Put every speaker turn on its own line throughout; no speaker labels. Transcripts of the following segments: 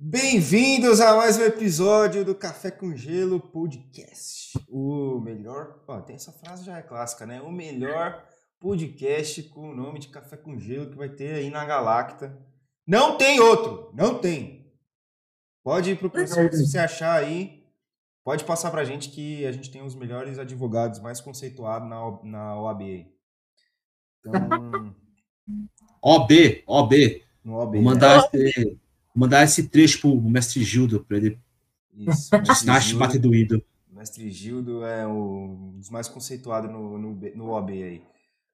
Bem-vindos a mais um episódio do Café com Gelo Podcast. O melhor. Ó, tem essa frase já é clássica, né? O melhor podcast com o nome de Café com Gelo que vai ter aí na Galacta. Não tem outro! Não tem! Pode ir pro se você achar aí. Pode passar pra gente que a gente tem os melhores advogados mais conceituados na, na OAB aí.
Então. OB, OB. No OB. Vou mandar, né? esse, mandar esse trecho pro mestre Gildo para ele.
Isso.
Nasce bater doído.
Mestre Gildo é um dos mais conceituados no, no, no OAB aí.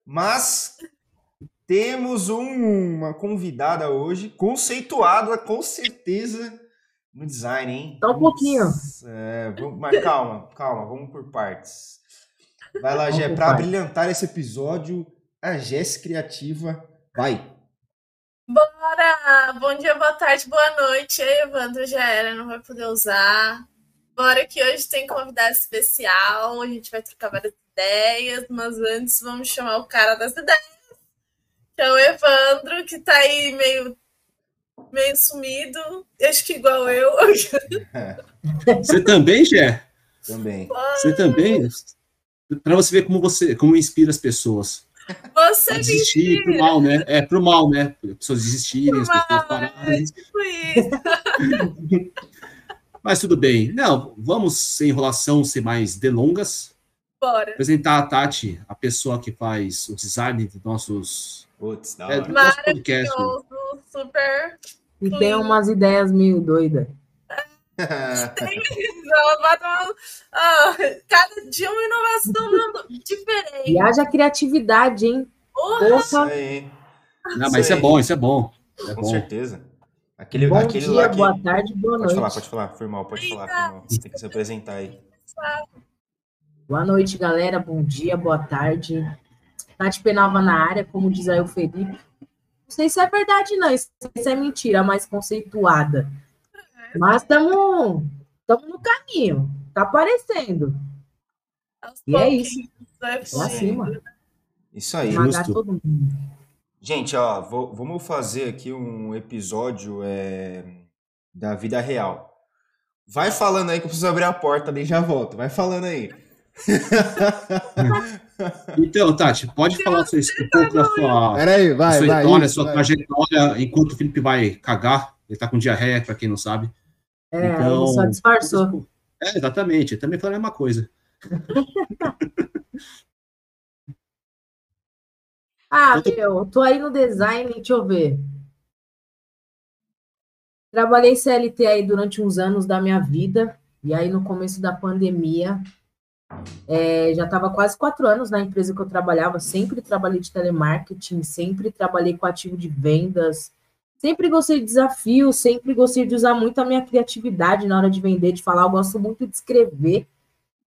Mas temos um, uma convidada hoje, conceituada com certeza no design, hein?
Só um pouquinho.
É, vamos, mas calma, calma, vamos por partes. Vai lá, Gé, para brilhantar esse episódio, a Jéssica Criativa vai.
Bora! Bom dia, boa tarde, boa noite. Aí, Evandro já era, não vai poder usar. Bora que hoje tem convidado especial, a gente vai trocar várias ideias, mas antes vamos chamar o cara das ideias, que é o Evandro, que tá aí meio, meio sumido, acho que igual eu.
Você também, Gé?
Também.
Você também? Para você ver como você como inspira as pessoas.
Você
desistir pro mal, né? É pro mal, né? As pessoas desistirem, as pessoas pararem. É tipo isso. Mas tudo bem. Não, vamos sem enrolação, sem mais delongas.
Bora.
Apresentar a Tati, a pessoa que faz o design dos nossos,
Putz,
é, do nosso podcast.
Super.
E tem umas ideias meio doidas.
Oh, cada dia uma inovação diferente.
E haja criatividade, hein?
Porra.
Isso aí.
Não, mas isso é bom, isso é bom. É
Com
bom.
certeza. Aquele,
Bom
aquele
dia,
lá que...
boa tarde, boa
Pode
noite.
falar, pode falar. Foi mal, pode falar. Foi mal. Você tem que se apresentar aí.
Boa noite, galera. Bom dia, boa tarde. Tati Penalva na área, como diz aí o Felipe. Não sei se é verdade, não. Isso é mentira, mais conceituada. Mas estamos no caminho. Tá aparecendo. E é isso.
Vai
Lá cima.
Isso aí.
Justo.
todo mundo.
Gente, ó, vou- vamos fazer aqui um episódio é, da vida real. Vai falando aí que eu preciso abrir a porta ali e já volto. Vai falando aí.
Então, Tati, pode falar sua, um pouco da sua,
Peraí, vai,
sua
vai.
história,
isso,
sua
vai.
trajetória, enquanto o Felipe vai cagar. Ele tá com diarreia, para quem não sabe.
É,
Então-
só disfarçou.
É, exatamente. Também falei a mesma coisa.
Ah,
Eu tô-
meu, eu tô aí no design, deixa eu ver. Trabalhei CLT aí durante uns anos da minha vida, e aí no começo da pandemia, é, já estava quase quatro anos na empresa que eu trabalhava, sempre trabalhei de telemarketing, sempre trabalhei com ativo de vendas, sempre gostei de desafios, sempre gostei de usar muito a minha criatividade na hora de vender, de falar, eu gosto muito de escrever.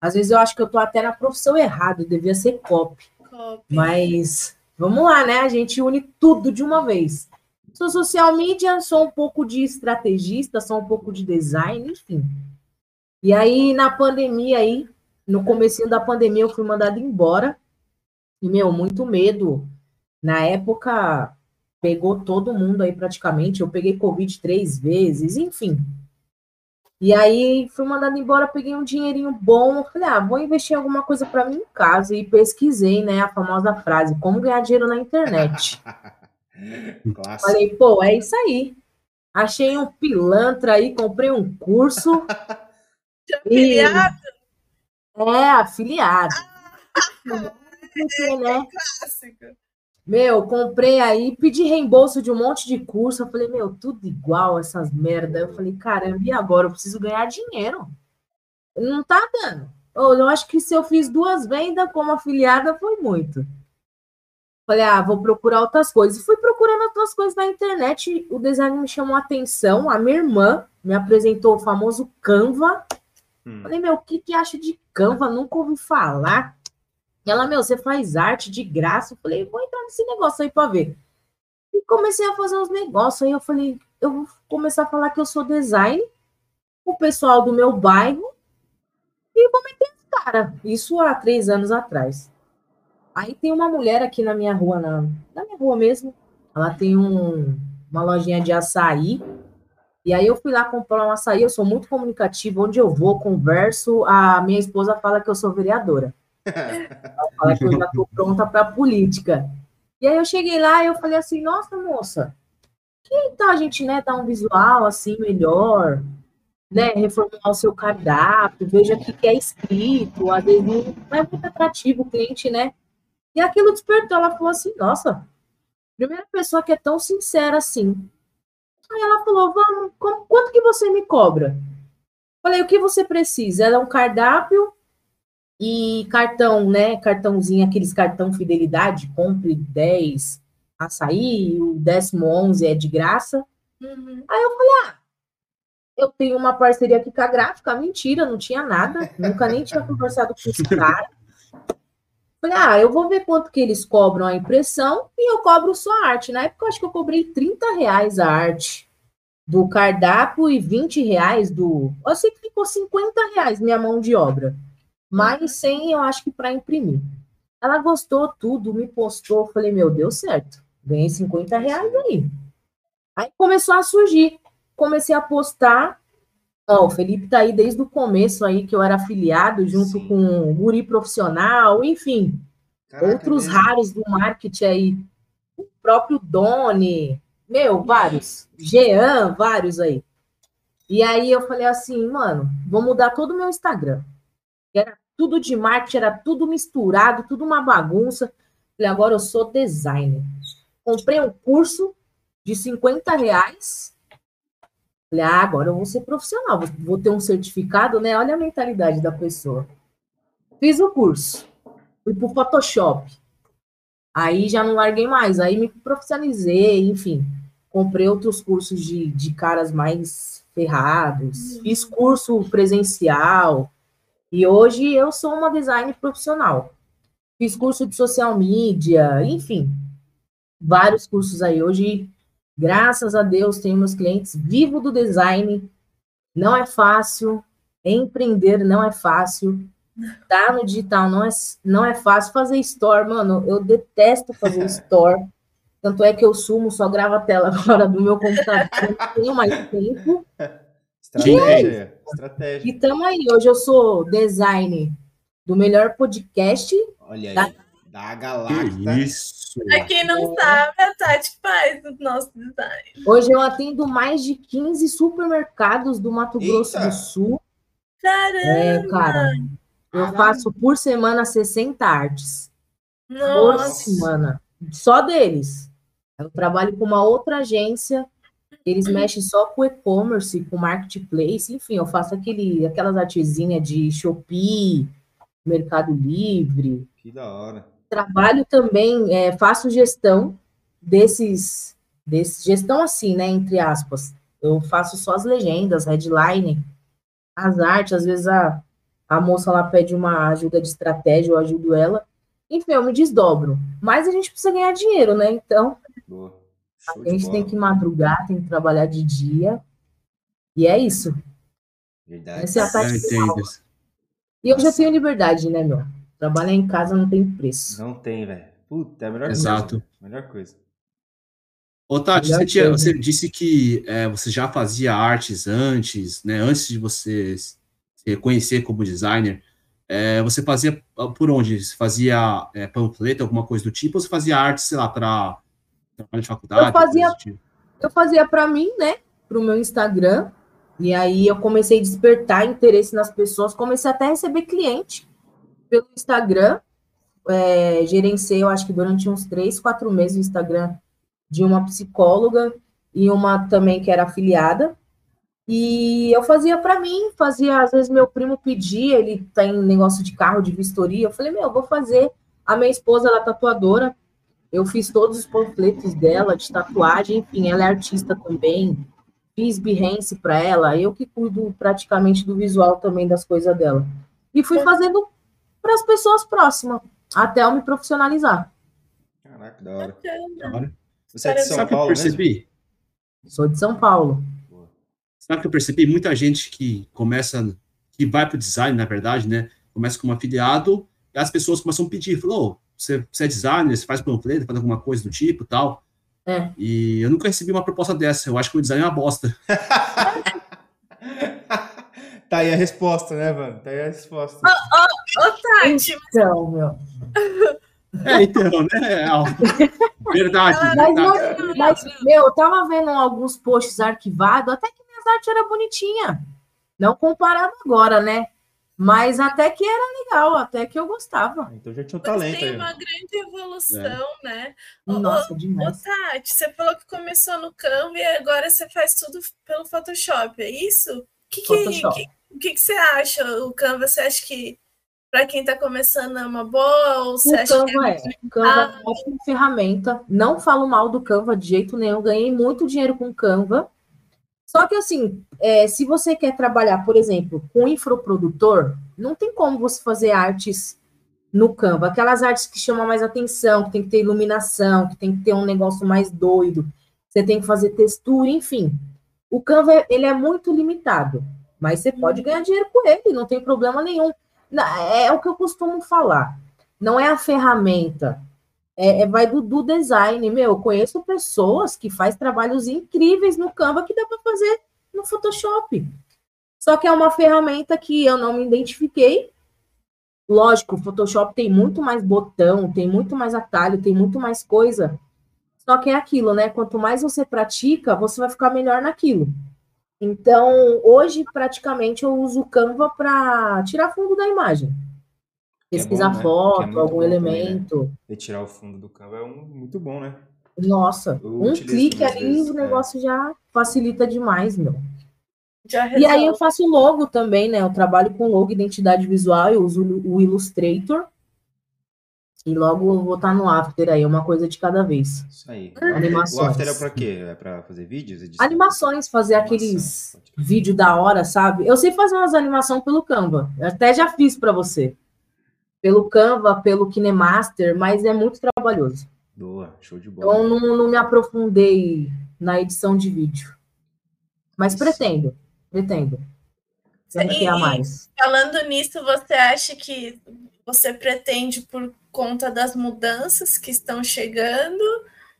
Às vezes eu acho que eu tô até na profissão errada, devia ser copy.
Copy.
Mas vamos lá, né? A gente une tudo de uma vez. Sou social media, sou um pouco de estrategista, sou um pouco de design, enfim. E aí, na pandemia aí, no comecinho da pandemia, eu fui mandada embora. E, meu, muito medo. Na época, pegou todo mundo aí praticamente. Eu peguei Covid três vezes, enfim. E aí, fui mandada embora, peguei um dinheirinho bom. Falei, ah, vou investir em alguma coisa para mim em casa. E pesquisei, né, a famosa frase, como ganhar dinheiro na internet.
Clássico.
Falei, pô, é isso aí. Achei um pilantra aí, comprei um curso. E-
Afiliado,
É, afiliado. Porque, né?
clássico.
Meu, comprei aí, pedi reembolso de um monte de curso. Eu falei, meu, tudo igual essas merda. Eu falei, caramba, e agora? Eu preciso ganhar dinheiro. Não tá dando. Ô, Eu acho que se eu fiz duas vendas como afiliada, foi muito. Falei, ah, vou procurar outras coisas. E fui procurando outras coisas na internet. O design me chamou a atenção. A minha irmã me apresentou o famoso Canva.
Hum.
Falei, meu, o que que acha de Canva? Nunca ouvi falar. Ela, meu, você faz arte de graça? Eu falei, vou entrar nesse negócio aí pra ver. E comecei a fazer uns negócios. Aí eu falei, eu vou começar a falar que eu sou design, o pessoal do meu bairro, e vou meter as cara. Isso há três anos atrás. Aí tem uma mulher aqui na minha rua, na, na minha rua mesmo. Ela tem um, uma lojinha de açaí. E aí eu fui lá comprar um açaí, eu sou muito comunicativa, onde eu vou, converso, a minha esposa fala que eu sou vereadora. Ela fala que eu já estou pronta para política. E aí eu cheguei lá e eu falei assim, nossa, moça, que tal a gente, né, dar um visual assim melhor, né, reformular o seu cardápio, veja o que é escrito, às vezes não é muito atrativo o cliente, né? E aquilo despertou, ela falou assim, nossa, primeira pessoa que é tão sincera assim. Aí ela falou, vamos, quanto que você me cobra? Falei, o que você precisa? Ela é um cardápio e cartão, né? Cartãozinho, aqueles cartão fidelidade, compre 10 açaí, o décimo 11 é de graça. Uhum. Aí eu falei, ah, eu tenho uma parceria aqui com a gráfica, mentira, não tinha nada, nunca nem tinha conversado com esse cara. Falei, ah, eu vou ver quanto que eles cobram a impressão e eu cobro só a arte. Na época, eu acho que eu cobrei 30 reais a arte do cardápio e 20 reais do. Eu sei que ficou 50 reais minha mão de obra. Mais 100, eu acho que para imprimir. Ela gostou tudo, me postou. Falei, meu, deu certo. Ganhei 50 reais aí. Aí começou a surgir. Comecei a postar Ó, o Felipe tá aí desde o começo aí, que eu era afiliado, junto Sim. com o Guri Profissional, enfim. Caraca, outros mesmo. raros do marketing aí. O próprio Doni, meu, vários. Jean, vários aí. E aí eu falei assim, mano, vou mudar todo o meu Instagram. Era tudo de marketing, era tudo misturado, tudo uma bagunça. Falei, agora eu sou designer. Comprei um curso de 50 reais Falei, ah, agora eu vou ser profissional, vou ter um certificado, né? Olha a mentalidade da pessoa. Fiz o curso, fui para o Photoshop. Aí já não larguei mais, aí me profissionalizei, enfim. Comprei outros cursos de, de caras mais ferrados, fiz curso presencial, e hoje eu sou uma designer profissional. Fiz curso de social media, enfim, vários cursos aí. Hoje Graças a Deus, tenho meus clientes vivo do design. Não é fácil. Empreender não é fácil. Tá no digital não é, não é fácil. Fazer store, mano, eu detesto fazer store. Tanto é que eu sumo, só gravo a tela agora do meu computador. Não tenho mais tempo.
Estratégia. Estratégia.
E estamos aí. Hoje eu sou design do melhor podcast
Olha aí. Da, da Galáctica.
isso.
Pra quem não sabe, a Tati faz o nosso design.
Hoje eu atendo mais de 15 supermercados do Mato Grosso Eita. do Sul.
Caramba! É,
cara. Eu Caramba. faço por semana 60 artes.
Nossa.
Por semana. Só deles. Eu trabalho com uma outra agência. Eles mexem só com e-commerce, com marketplace, enfim, eu faço aquele, aquelas artezinhas de Shopee, Mercado Livre.
Que da hora
trabalho também, é, faço gestão desses, desses, gestão assim, né, entre aspas. Eu faço só as legendas, headline, as artes, às vezes a, a moça lá pede uma ajuda de estratégia, eu ajudo ela. Enfim, eu me desdobro. Mas a gente precisa ganhar dinheiro, né? Então, a gente tem que madrugar, tem que trabalhar de dia. E é isso.
Verdade.
Essa é a parte E eu já tenho liberdade, né, meu? Trabalhar em casa não tem preço.
Não tem, velho. Puta, é a melhor
Exato.
coisa. Melhor coisa.
Ô, Tati, você, tinha, você, disse que é, você já fazia artes antes, né? Antes de você se reconhecer como designer. É, você fazia por onde? Você fazia é, panfleto, alguma coisa do tipo, ou você fazia arte, sei lá, para trabalho de faculdade?
Eu fazia, tipo? eu fazia para mim, né? Para o meu Instagram. E aí eu comecei a despertar interesse nas pessoas, comecei até a receber cliente pelo Instagram. É, gerenciei, eu acho que durante uns três, quatro meses o Instagram de uma psicóloga e uma também que era afiliada. E eu fazia para mim, fazia, às vezes meu primo pedia, ele tem tá negócio de carro, de vistoria. Eu falei, meu, eu vou fazer. A minha esposa, ela é tatuadora. Eu fiz todos os panfletos dela de tatuagem, enfim, ela é artista também. Fiz Behance para ela, eu que cuido praticamente do visual também das coisas dela. E fui fazendo para as pessoas próximas, até eu me profissionalizar.
Caraca, da hora. Da hora. Você é de São
Sabe
Paulo
que eu percebi?
Mesmo?
Sou de São Paulo.
Sabe que eu percebi? Muita gente que começa, que vai para o design, na verdade, né? Começa como afiliado, e as pessoas começam a pedir, falou, oh, você, você é designer, você faz panfleto, faz alguma coisa do tipo tal.
É.
E eu nunca recebi uma proposta dessa. Eu acho que o design é uma bosta.
tá aí a resposta, né, mano? Tá aí a resposta.
Ô, Tati,
Então, meu.
É, então, né? É, Verdade,
Mas,
verdade.
mas, mas, meu, eu tava vendo alguns posts arquivados, até que minhas artes eram bonitinhas. Não comparado agora, né? Mas até que era legal, até que eu gostava.
Então já tinha um
mas
talento
tem
aí.
uma grande evolução, né? Ô,
Nossa,
Ô,
demais.
Tati, você falou que começou no Canva e agora você faz tudo pelo Photoshop, é isso? O que, que,
Photoshop.
que, o que, que você acha? O Canva, você acha que para quem está começando é uma boa? Ou você
O
acha que
Canva é. O Canva
Ah.
é uma ótima ferramenta. Não falo mal do Canva de jeito nenhum. Ganhei muito dinheiro com o Canva. Só que, assim, é, se você quer trabalhar, por exemplo, com infoprodutor, não tem como você fazer artes no Canva. Aquelas artes que chamam mais atenção, que tem que ter iluminação, que tem que ter um negócio mais doido. Você tem que fazer textura, enfim. O Canva, ele é muito limitado. Mas você pode ganhar dinheiro com ele, não tem problema nenhum. É o que eu costumo falar. Não é a ferramenta. É, é- vai do, do design, meu. Eu conheço pessoas que faz trabalhos incríveis no Canva que dá para fazer no Photoshop. Só que é uma ferramenta que eu não me identifiquei. Lógico, o Photoshop tem muito mais botão, tem muito mais atalho, tem muito mais coisa. Só que é aquilo, né? Quanto mais você pratica, você vai ficar melhor naquilo. Então, hoje, praticamente, eu uso o Canva para tirar fundo da imagem.
É
Pesquisar
bom, né? Que é
foto,
muito
algum
bom também, né?
elemento.
Retirar o fundo do Canva é um, muito bom, né?
Nossa,
Eu
um clique ali,
vezes,
o
é.
negócio já facilita demais, meu.
já
E aí eu faço logo também, né? Eu trabalho com logo, identidade visual, eu uso o Illustrator. E logo eu vou estar no After aí, uma coisa de cada vez.
Isso aí.
Animações.
O After é pra quê? É pra fazer vídeos? edição?
Animações, fazer
Animação,
aqueles vídeo da hora, sabe? Eu sei fazer umas animações pelo Canva. Eu até já fiz para você. Pelo Canva, pelo KineMaster, mas é muito trabalhoso.
Boa, show de bola.
Então não, não me aprofundei na edição de vídeo. Mas
Isso.
pretendo, pretendo.
E-
mais.
Falando nisso, você acha que você pretende por conta das mudanças que estão chegando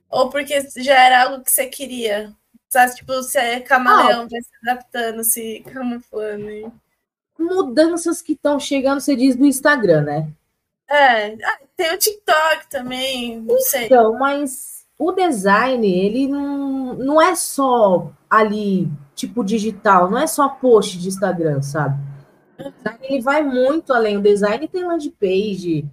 ou porque já era algo que você queria? Sabe, tipo, você é camaleão, vai se adaptando, se camuflando. aí.
Mudanças que estão chegando, você diz do Instagram, né?
É, ah, tem o TikTok também, não sei.
Então, mas o design, ele não, não é só ali, tipo digital, não é só post de Instagram, sabe? Design, Ele vai muito além. O design tem landing page,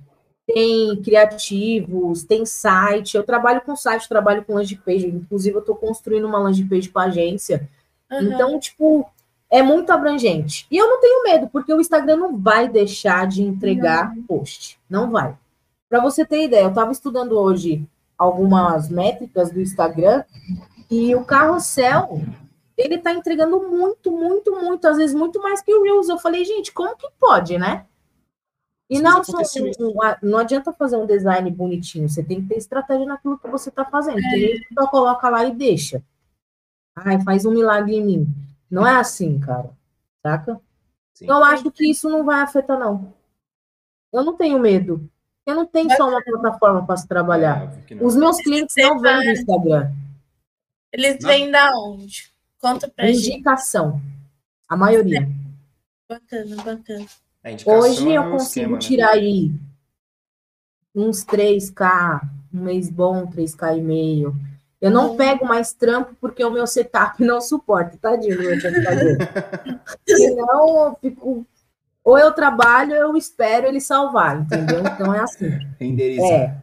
tem criativos, tem site. Eu trabalho com site, trabalho com landing page. Inclusive, eu estou construindo uma landing page para agência.
Aham.
Então, tipo, é muito abrangente. E eu não tenho medo, porque o Instagram não vai deixar de entregar post. Não vai. Para você ter ideia, eu estava estudando hoje algumas métricas do Instagram e o carrossel, ele está entregando muito, muito, muito, às vezes muito mais que o Reels. Eu falei, gente, como que pode, né? E não, só- não adianta fazer um design bonitinho, você tem que ter estratégia naquilo que você está fazendo. Tem gente que só coloca lá e deixa. Ai, faz um milagre em mim. Não é assim, cara. Saca?
Sim.
Eu acho que isso não vai afetar, não. Eu não tenho medo. Eu não tenho só uma plataforma para se trabalhar.
É.
Os meus clientes não vêm do Instagram.
Eles
Não.
vêm da onde? Conta pra gente.
Indicação. A maioria.
Bacana, bacana.
A indicação
Hoje
é
eu
um
consigo
esquema, né?
tirar aí uns 3K, um mês bom, 3K e meio. Eu não
Uhum.
pego mais trampo porque o meu setup não suporta, tadinho do meu computador. Senão eu fico. Ou eu trabalho, ou eu espero ele salvar, entendeu? Então é assim. É.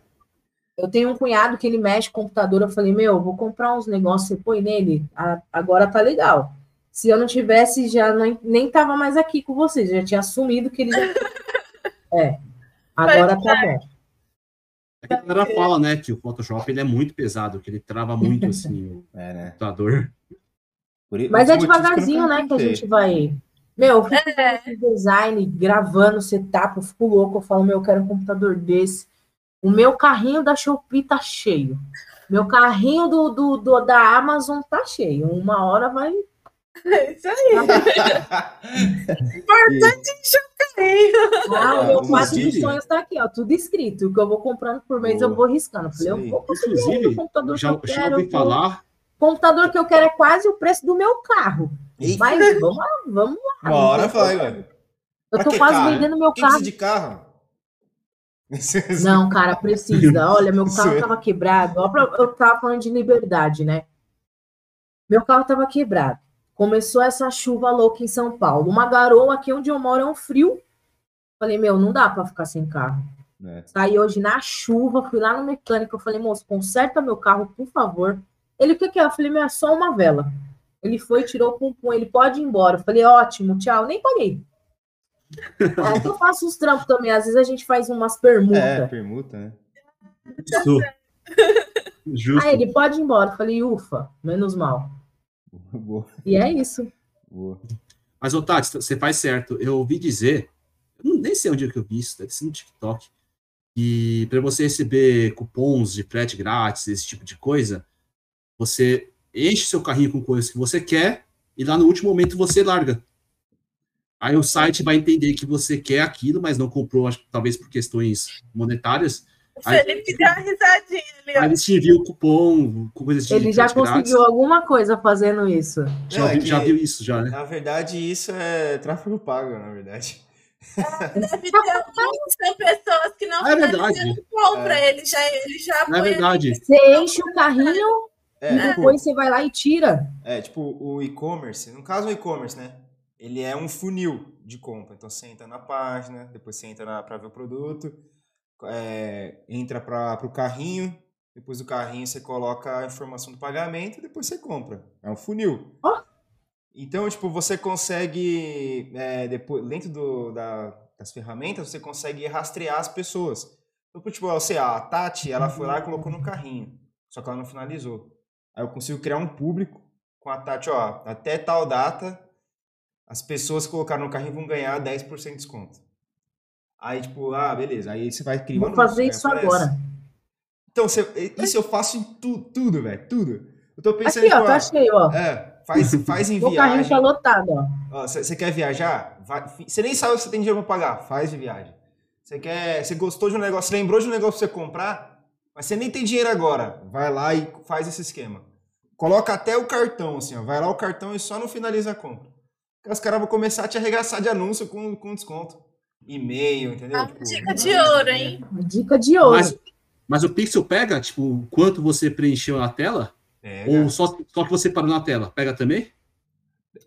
Eu tenho um cunhado que ele mexe com computador. Eu falei, meu, vou comprar uns negócios, você põe nele. Agora tá legal. Se eu não tivesse, já não, nem tava mais aqui com vocês. Já tinha assumido que ele já. É. Agora tá bom.
É que a galera fala, né, que o Photoshop ele é muito pesado, que ele trava muito assim o
É, né?
computador.
Por i-
Mas é devagarzinho, né, que a gente vai. Meu, eu fico fazendo esse design, gravando setup, eu fico louco. Eu falo, meu, eu quero um computador desse. O meu carrinho da Shopee tá cheio. Meu carrinho do, do, do- da Amazon tá cheio. Uma hora vai,
É isso aí. Importante carrinho.
Ah, o meu
como
quadro de sonhos tá aqui, ó, tudo escrito. O que eu vou comprando por mês, eu vou riscando. Falei, eu vou conseguir
Inclusive,
o computador
Já,
que eu
já
quero. vou-
falar.
O computador que eu quero é quase o preço do meu carro.
Eita,
Mas vamos lá, vamos lá.
uma hora vai, velho.
Eu
Pra
tô quase
carro?
vendendo meu
Quem
carro.
de carro?
Não, cara, precisa. Olha, meu carro
é.
tava quebrado. Eu tava falando de liberdade, né? Meu carro tava quebrado. Começou essa chuva louca em São Paulo. Uma garoa aqui onde eu moro é um frio. Falei, meu, não dá pra ficar sem carro.
É.
Saí hoje na chuva, fui lá no mecânico. Eu falei, moço, conserta meu carro, por favor. Ele, o que que é? Eu falei, meu, é só uma vela. Ele foi, tirou o pum ele pode ir embora. Eu falei, ótimo, tchau. Nem paguei. É que eu faço uns trampos também. Às vezes a gente faz umas permutas.
É, permuta, né?
Justo. Justo.
Aí ele pode ir embora. Eu falei, ufa, menos mal.
Boa,
E é isso.
boa.
Mas, ô Tati, você faz certo. Eu ouvi dizer, eu nem sei onde é que eu vi isso, deve ser no TikTok, que para você receber cupons de frete grátis, esse tipo de coisa, você enche seu carrinho com coisas que você quer e lá no último momento você larga. Aí o site vai entender que você quer aquilo, mas não comprou, acho que talvez por questões monetárias.
O
Aí-
Felipe deu uma risadinha ali.
Aí enviam o cupom, com coisas de
Ele já
frete grátis.
conseguiu alguma coisa fazendo isso.
Já,
é que-
já viu isso, já, né?
Na verdade, isso é tráfego pago, na verdade.
Deve ter algumas pessoas que não
é verdade.
a compra. Ele já, ele já
é verdade.
Você enche o carrinho
É,
e
tipo,
depois você vai lá e tira.
é, tipo, o e-commerce, no caso o e-commerce, né? Ele é um funil de compra. Então você entra na página, depois você entra para ver o produto, é, entra para o carrinho, depois do carrinho você coloca a informação do pagamento e depois você compra. É um funil.
Ó.
Então, tipo, você consegue, é, depois, dentro do, da- das ferramentas, você consegue rastrear as pessoas. Então, tipo, você, a Tati, ela foi lá e colocou no carrinho, só que ela não finalizou. Aí eu consigo criar um público com a Tati, ó, até tal data, as pessoas que colocaram no carrinho vão ganhar 10% de desconto. Aí, tipo, ah, beleza. Aí você vai criar um
Vou fazer isso
aparece.
agora.
Então, você- isso eu faço em tu, tudo, velho, tudo. Eu tô pensando,
Aqui, ó,
tipo,
tá
ah,
cheio, ó.
é, faz, faz em
O carrinho
viagem.
tá lotado, ó.
Você quer viajar? Você nem sabe se você tem dinheiro pra pagar. Faz de viagem. Você quer. Você gostou de um negócio, você lembrou de um negócio pra você comprar, mas você nem tem dinheiro agora. Vai lá e faz esse esquema. Coloca até o cartão, assim, ó. Vai lá o cartão e só não finaliza a compra. Porque os caras vão começar a te arregaçar de anúncio com, com desconto. E-mail, entendeu?
Uma
Tipo,
dica de ouro, hein?
Dica de ouro.
Mas, mas o Pixel pega, tipo, quanto você preencheu na tela?
pega.
Ou só, só que você parou na tela? Pega também?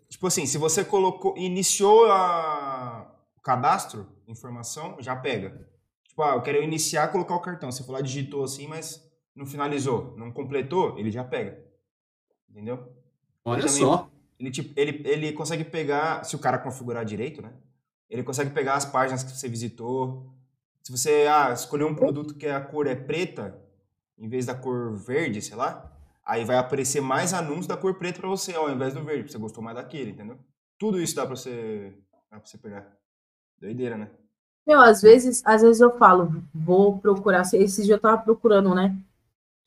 Tipo assim, se você colocou, iniciou a, o cadastro, informação, já pega. Tipo, ah, eu quero iniciar, colocar o cartão. Você foi lá, digitou assim, mas não finalizou, não completou, ele já pega. Entendeu?
Olha
também-
só.
Ele, tipo, ele, ele consegue pegar, se o cara configurar direito, né? Ele consegue pegar as páginas que você visitou. Se você ah, escolher um produto que a cor é preta, em vez da cor verde, sei lá, aí vai aparecer mais anúncios da cor preta pra você, ao invés do verde, porque você gostou mais daquele, entendeu? Tudo isso dá pra você, dá pra você pegar. Doideira, né?
Meu, às vezes, às vezes eu falo, vou procurar. Esse dia eu tava procurando, né?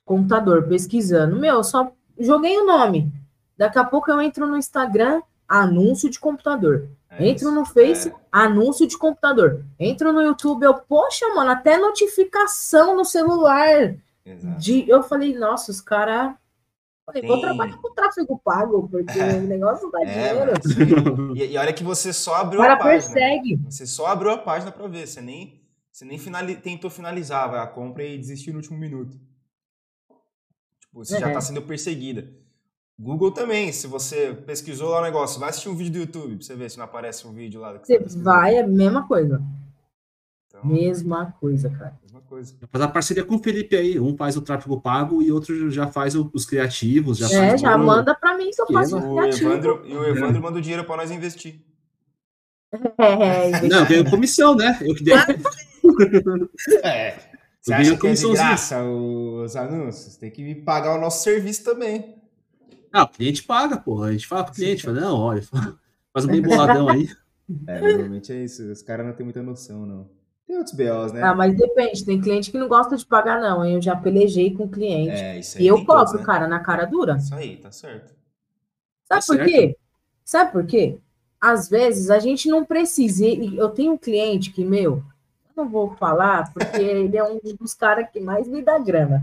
Computador, pesquisando. Meu, eu só joguei o nome. Daqui a pouco eu entro no Instagram, anúncio de computador.
É
Entro no Face,
É,
anúncio de computador. Entro no YouTube, eu, poxa, mano, até notificação no celular.
exato.
De, eu falei, nossa, os caras. Falei, vou trabalhar com tráfego pago, porque o negócio dá
É,
dinheiro.
mas e, e olha que você só abriu a página.
persegue.
Você só abriu a página pra ver, você nem, você nem finali- tentou finalizar vai, a compra e desistiu no último minuto. Tipo, você já
É.
tá sendo perseguida. Google também, se você pesquisou lá o negócio, vai assistir um vídeo do YouTube pra você ver se não aparece um vídeo lá. que
Você
pesquisou.
vai, é a mesma coisa.
Então,
Mesma coisa, cara.
mesma coisa.
Faz a parceria com o Felipe aí. Um faz o tráfego pago e outro já faz o- os criativos. Já
é,
faz
já manda pra mim que eu faço
O
criativo.
Evandro, e o Evandro manda o dinheiro pra nós investir.
É, é,
Não, eu ganho comissão, né? Eu que dei.
É. Você acha que é de graça os anúncios? Tem que me pagar o nosso serviço também.
Ah, o cliente paga, porra. A gente fala pro cliente, fala, não, olha, faz um bem boladão aí.
É, normalmente é isso. Os caras não têm muita noção, não. Tem outros BOs, né?
Ah, mas depende, tem cliente que não gosta de pagar, não. hein? Eu já pelejei com cliente.
É, isso aí.
e eu
tem todos,
cobro,
né?
cara, na cara dura.
Isso aí, tá certo.
Sabe
Tá
por
certo.
quê? Sabe por quê? Às vezes a gente não precisa. Eu tenho um cliente que, meu, eu não vou falar, porque ele é um dos caras que mais me dá grana.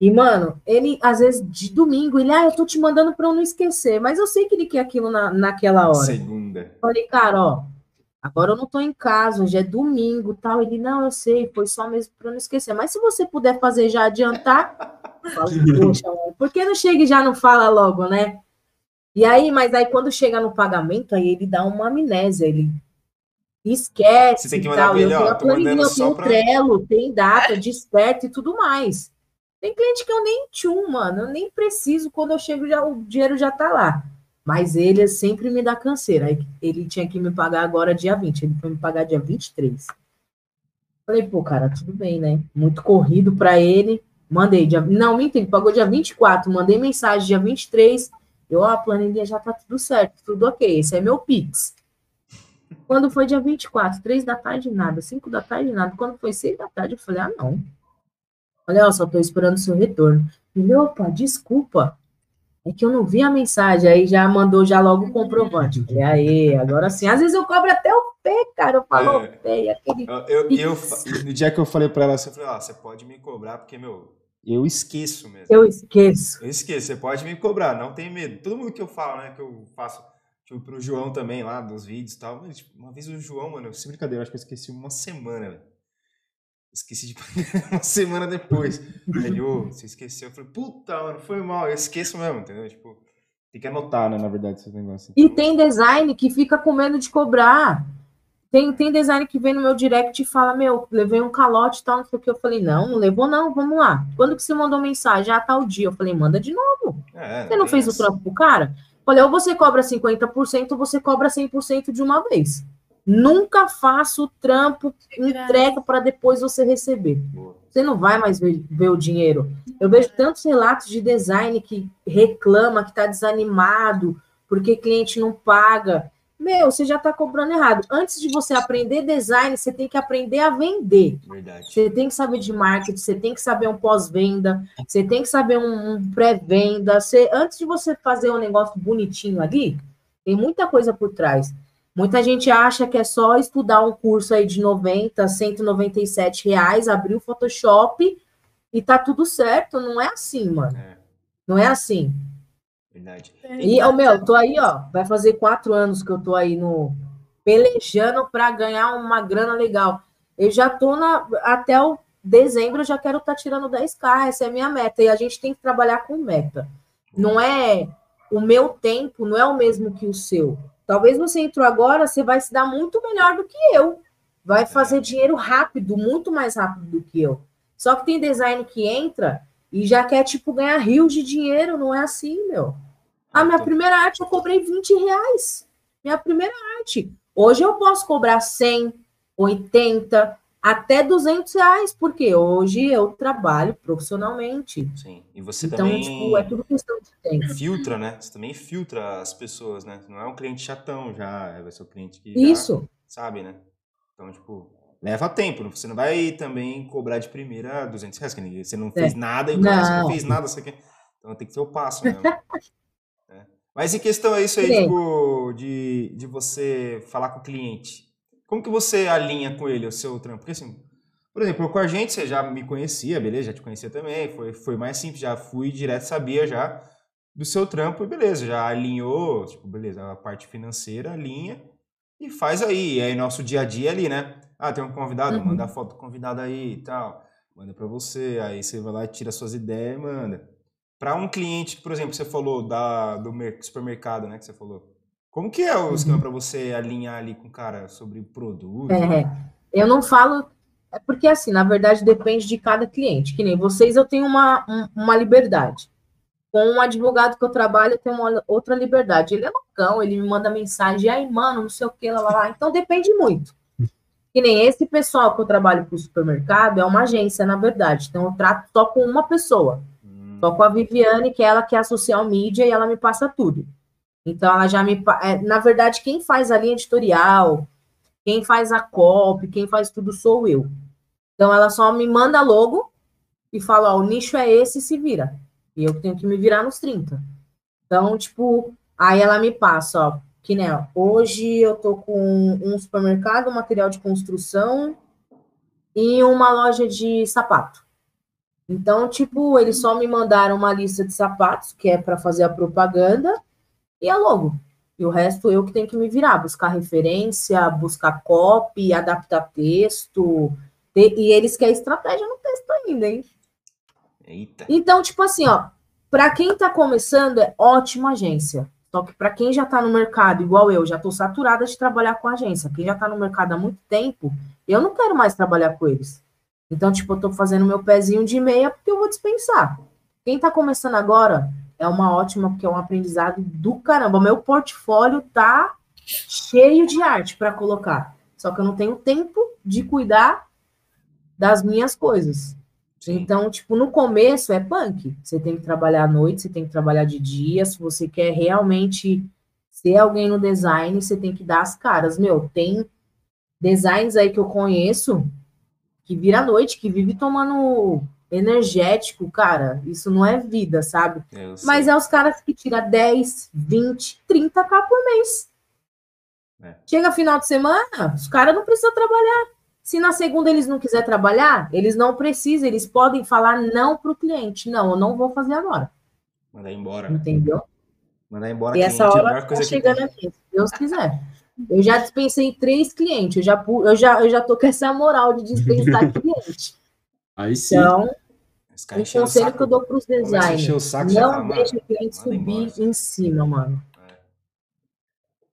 E, mano, ele, às vezes, de domingo, ele, ah, eu tô te mandando pra eu não esquecer, mas eu sei que ele quer aquilo na, naquela hora.
Segunda.
Falei, cara, ó, agora eu não tô em casa, hoje é domingo tal. Ele, não, eu sei, foi só mesmo pra eu não esquecer. Mas se você puder fazer já adiantar, poxa, mano, por que não chega e já não fala logo, né? E aí, mas aí quando chega no pagamento, aí ele dá uma amnésia, ele esquece
Você tem que mandar
tal.
ele,
eu
ó,
tenho a planilha, eu tenho
pra-
Trello, tem data, desperta e tudo mais. Tem cliente que eu nem tchum, mano, eu nem preciso, quando eu chego já o dinheiro já tá lá. Mas ele sempre me dá canseira. Ele tinha que me pagar agora dia 20, ele foi me pagar dia 23. Falei, pô, cara, tudo bem, né? Muito corrido para ele. Mandei dia. Não, minta, ele pagou dia 24. Mandei mensagem dia 23. Eu, ó, a planilha já tá tudo certo, tudo ok. Esse é meu Pix. Quando foi dia 24, 3 da tarde, nada. 5 da tarde, nada. Quando foi 6 da tarde, eu falei, ah, não. Olha, ó, só tô esperando o seu retorno. Ele, opa, desculpa. É que eu não vi a mensagem. Aí já mandou já logo o comprovante. Eu Falei, aê, agora sim. Às vezes eu cobro até o pé, cara. Eu falo,
É.
o pé, aquele
Eu, eu, eu no dia que eu falei pra ela, eu falei, ó, você pode me cobrar, porque, meu, eu esqueço mesmo.
Eu esqueço.
Eu esqueço, você pode me cobrar, não tem medo. Todo mundo que eu falo, né, que eu faço, tipo, pro João também lá, dos vídeos e tal. mas, tipo, uma vez o João, mano, sem brincadeira, eu acho que eu esqueci uma semana, velho. Esqueci de pagar uma semana depois. Aí ele, ô, você esqueceu. Eu falei, puta, mano, foi mal. Eu esqueço mesmo, entendeu? Tipo, tem que anotar, né, na verdade, esses negócios.
E tem design que fica com medo de cobrar. Tem, tem design que vem no meu direct e fala, meu, levei um calote e tal, não sei o que. Eu falei, não, não levou não, vamos lá. Quando que você mandou mensagem? Ah, tal dia. Eu falei, manda de novo.
É,
Você não fez o
essa.
trampo pro cara? Falei, ou você cobra 50% ou você cobra 100% de uma vez. Nunca faça o trampo, entrega para depois você receber. Você não vai mais ver, ver o dinheiro. Eu vejo tantos relatos de design que reclama, que está desanimado, porque cliente não paga. Meu, você já está cobrando errado. Antes de você aprender design, você tem que aprender a vender.
Verdade.
Você tem que saber de marketing, você tem que saber um pós-venda, você tem que saber um, um pré-venda. Você, antes de você fazer um negócio bonitinho ali, tem muita coisa por trás. Muita gente acha que é só estudar um curso aí de 90, 197 reais, abrir o Photoshop e tá tudo certo. Não é assim, mano.
É,
Não é assim.
verdade.
E, ô, meu, tô aí, ó. Vai fazer quatro anos que eu tô aí no pelejando para ganhar uma grana legal. Eu já tô na. Até o dezembro eu já quero estar tirando 10k. Essa é a minha meta. E a gente tem que trabalhar com meta. Não é o meu tempo, não é o mesmo que o seu. Talvez você entrou agora, você vai se dar muito melhor do que eu. Vai fazer dinheiro rápido, muito mais rápido do que eu. Só que tem design que entra e já quer, tipo, ganhar rios de dinheiro. Não é assim, meu. A minha
Então,
primeira arte eu cobrei 20 reais. Minha primeira arte. Hoje eu posso cobrar 100, 80, até 200 reais, porque hoje eu trabalho profissionalmente.
Sim. E você
Então,
também
tipo, é tudo questão de tempo.
filtra, né? Você também filtra as pessoas, né? Não é um cliente chatão já, vai ser o cliente que
Isso.
sabe, né? Então, tipo, leva tempo. Você não vai também cobrar de primeira 200 reais, que ninguém- você não fez nada e você não
É. Não.
fez nada, você quer... Então tem que ter o passo mesmo. né? Mas em questão é isso aí,
Sim.
tipo, de, de você falar com o cliente. Como que você alinha com ele o seu trampo? Porque assim, por exemplo, com a gente, você já me conhecia, beleza? Já te conhecia também, foi, foi mais simples, já fui direto, sabia já do seu trampo e beleza, já alinhou, tipo, beleza, a parte financeira alinha e faz aí. E aí, nosso dia a dia ali, né? Ah, tem um convidado,
Uhum.
manda a foto do convidado aí e tal. Manda pra você, aí você vai lá, tira suas ideias e manda. Pra um cliente que, por exemplo, você falou da, do mer- supermercado, né? Que você falou. Como que é o
Uhum.
esquema pra você alinhar ali com o cara sobre produto?
É, eu não falo. É porque, assim, na verdade, depende de cada cliente. Que nem vocês, eu tenho uma, um- uma liberdade. Com um advogado que eu trabalho, eu tenho uma outra liberdade. Ele é loucão, ele me manda mensagem, aí, mano, não sei o que, lá, lá, lá. Então depende muito. Que nem esse pessoal que eu trabalho para o supermercado é uma agência, na verdade. Então eu trato só com uma pessoa.
Hum,
Só com a Viviane, que é ela que é a social media e ela me passa tudo. Então ela já me. é, na verdade, quem faz a linha editorial, quem faz a copy, quem faz tudo sou eu. Então ela só me manda logo e fala: ó, o nicho é esse, se vira. E eu tenho que me virar nos 30. Então, tipo, Aí ela me passa, ó, que né, hoje eu tô com um supermercado, um material de construção e uma loja de sapato. Então, tipo, eles só me mandaram uma lista de sapatos, que é para fazer a propaganda, e a logo. E o resto eu que tenho que me virar, buscar referência, buscar copy, adaptar texto. E eles querem estratégia no texto ainda, hein?
Eita.
Então, tipo assim, ó, para quem tá começando, é ótima agência. Só que para quem já tá no mercado, igual eu, já tô saturada de trabalhar com agência. Quem já tá no mercado há muito tempo, eu não quero mais trabalhar com eles. Então, tipo, eu tô fazendo meu pezinho de meia porque eu vou dispensar. Quem tá começando agora é uma ótima, porque é um aprendizado do caramba. Meu portfólio tá cheio de arte para colocar. Só que eu não tenho tempo de cuidar das minhas coisas.
Sim.
Então, tipo, no começo é punk. Você tem que trabalhar à noite, você tem que trabalhar de dia. Se você quer realmente ser alguém no design, você tem que dar as caras. Meu, tem designs aí que eu conheço que vira à noite, que vive tomando energético, cara. Isso não é vida, sabe?
Sei.
Mas é os caras que tiram 10, 20, 30k por mês.
É.
Chega final de semana, os caras não precisam trabalhar. Se na segunda eles não quiserem trabalhar, eles não precisam, eles podem falar não para o cliente. Não, eu não vou fazer agora.
Mandar embora. né?
Entendeu?
Mandar embora
E essa
é
hora tá
que
chegando aqui, se Deus quiser. Eu já dispensei três clientes, eu já, eu já, eu já tô com essa moral de dispensar cliente.
Aí sim.
Então, o conselho que eu dou para os designers,
saco,
não
fala,
deixa o cliente
manda embora.
subir em cima, mano.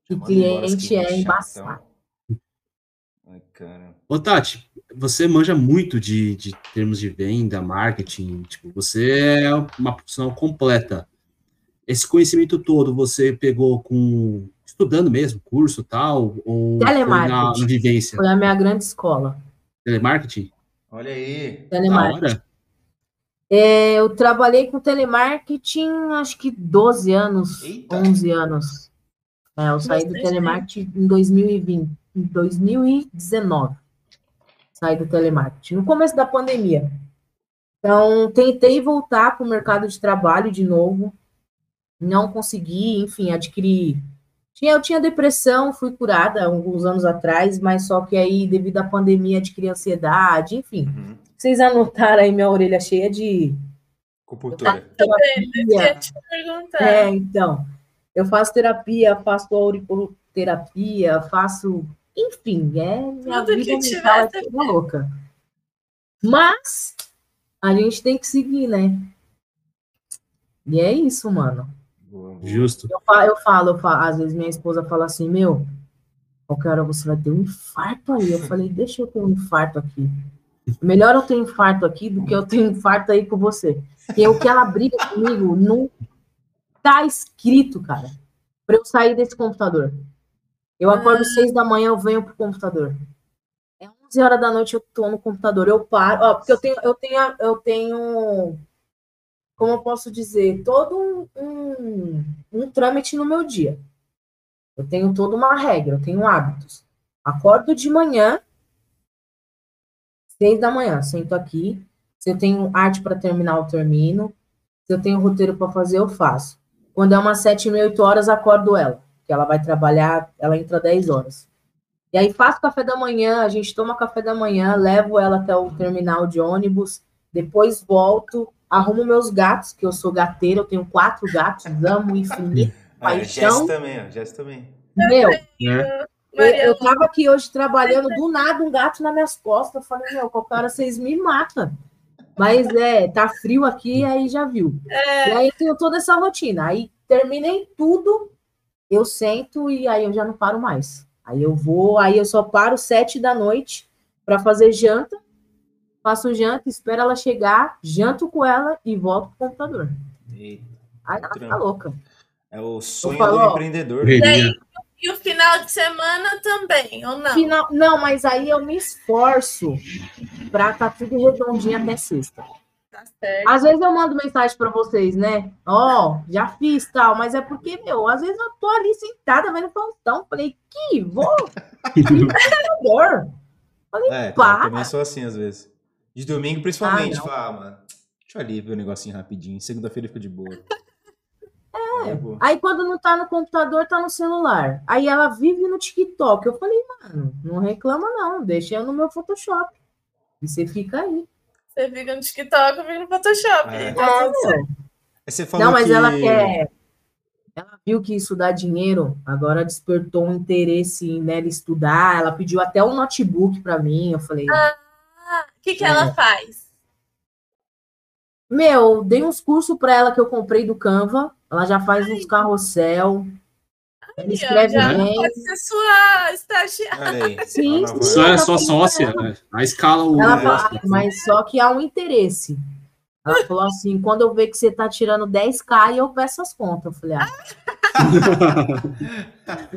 Já
O
embora
cliente é embaçado.
chatão. Ai, cara.
Ô, Tati, você manja muito de, de termos de venda, marketing, tipo, você é uma profissional completa. Esse conhecimento todo você pegou com estudando mesmo, curso tal, ou foi na,
Telemarketing.
na vivência?
Foi a minha grande escola.
Telemarketing?
Olha aí.
Telemarketing. É, eu trabalhei com telemarketing acho que 12 anos,
Eita.
11 anos. É, eu saí do
Bastante
telemarketing em 2020, em 2019. Saí do telemarketing, no começo da pandemia. Então, tentei voltar para o mercado de trabalho de novo. Não consegui, enfim, adquirir. Tinha, eu tinha depressão, fui curada alguns anos atrás, mas só que aí, devido à pandemia, adquiri ansiedade, enfim.
Uhum.
Vocês anotaram aí minha orelha cheia de
perguntar.
É, então. Eu faço terapia, faço auriculoterapia, faço. Enfim, é minha
Tudo
vida
que
é
tiver,
toda louca. Mas a gente tem que seguir, né? E é isso, mano.
Justo.
Eu falo, eu falo, eu falo, às vezes minha esposa fala assim, meu, qualquer hora você vai ter um infarto aí. Eu falei, deixa eu ter um infarto aqui. Melhor eu ter um infarto aqui do que eu ter um infarto aí com você. Porque o que ela briga comigo não tá escrito, cara, para eu sair desse computador. Eu acordo seis da manhã, eu venho pro computador. É 11 horas da noite, eu tô no computador, eu paro, ó, porque eu tenho, eu tenho, eu tenho, como eu posso dizer, todo um, um, trâmite no meu dia. Eu tenho toda uma regra, eu tenho hábitos. Acordo de manhã, seis da manhã, sento aqui. Se eu tenho arte para terminar, eu termino. Se eu tenho roteiro para fazer, eu faço. Quando é umas sete e meia, oito horas, acordo ela, que ela vai trabalhar, ela entra 10 horas. E aí faço café da manhã, a gente toma café da manhã, levo ela até o terminal de ônibus, depois volto, arrumo meus gatos, que eu sou gateira, eu tenho quatro gatos, amo infinito,
Ah,
paixão.
Jess também. Jess também.
Meu,
Né?
eu, eu tava aqui hoje trabalhando, do nada um gato nas minhas costas. Eu falei, meu, qualquer hora vocês me matam. Mas é, tá frio aqui, aí já viu. E aí eu tenho toda essa rotina. Aí terminei tudo, eu sento e aí eu já não paro mais. Aí eu vou, aí eu só paro sete da noite para fazer janta. Faço janta, espero ela chegar, janto com ela e volto pro computador.
Eita.
Aí ela fica
Trampo.
louca.
É o sonho
falo,
do empreendedor.
Correria.
E o final de semana também, ou não?
Final, não, mas aí eu me esforço pra tá tudo redondinho até sexta.
Tá certo.
Às vezes eu mando mensagem pra vocês, né? Ó, já fiz tal, mas é porque, meu, às vezes eu tô ali sentada vendo Faustão. Falei, que vou?
É,
Para.
eu também sou assim às vezes. De domingo, principalmente.
Ah, não.
fala, ah, mano, deixa eu ali ver o negocinho rapidinho. Segunda-feira fica de boa.
É.
boa.
Aí quando não tá no computador, tá no celular. Aí ela vive no TikTok. Eu falei, mano, não reclama não, deixa eu no meu Photoshop. E você fica aí.
Você fica no TikTok, eu fico no Photoshop.
É.
Tá
você falou
Não, mas
que...
ela quer. Ela viu que isso dá dinheiro, agora despertou um interesse nela estudar. Ela pediu até um notebook para mim. Eu falei,
Ah, O que, que ela
É.
faz?
meu, dei uns cursos para ela que eu comprei do Canva. Ela já faz uns carrossel. Ela escreve
já
bem.
pode ser sua estagiária.
Sim, sim.
Só é sua sócia, né? A escala o
Ela fala, mas só que há um interesse. Ela falou assim: quando eu ver que você tá tirando 10k, eu peço as contas. Eu falei, ah,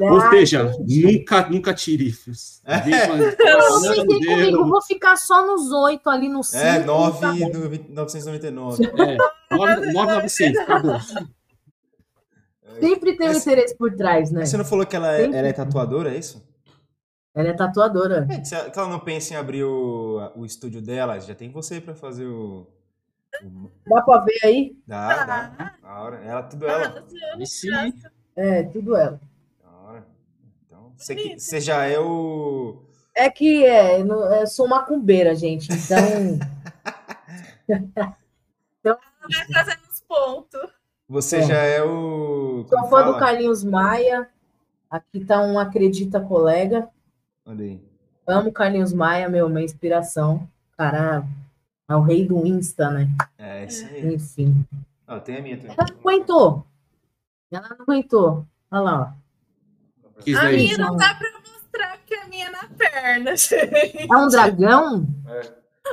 Ou seja, nunca, nunca tire. filhos. Vem com-
não, vem comigo, eu vou ficar só nos 8 ali no 5.
É,
tá
9
bom.
do 20 999.
É, 9,900, acabou.
Sempre tem um interesse por trás, né?
Você não falou que ela é, ela é tatuadora, é isso?
Ela é tatuadora.
É, se ela, que ela não pensa em abrir o, o estúdio dela, já tem você pra fazer o.
Dá pra ver aí?
Dá, dá. Da hora. Ela, tudo ela.
Aí sim.
É, tudo ela.
Da hora. Então, você, que- você já é o.
É que é, eu eu sou macumbeira, gente. Então,
Vai fazendo os pontos.
Você
É.
já é o.
sou
como
fã do? Carlinhos Maia. Aqui tá um Acredita Colega.
Olha aí.
Amo Carlinhos Maia, meu, minha inspiração. Cara, é o rei do Insta, né?
É, isso aí.
Enfim.
Ah, tem a minha também.
Ela não aguentou. Ela não aguentou. Olha lá, ó.
A
daí.
minha não dá pra mostrar porque a minha é na perna, gente.
É um dragão?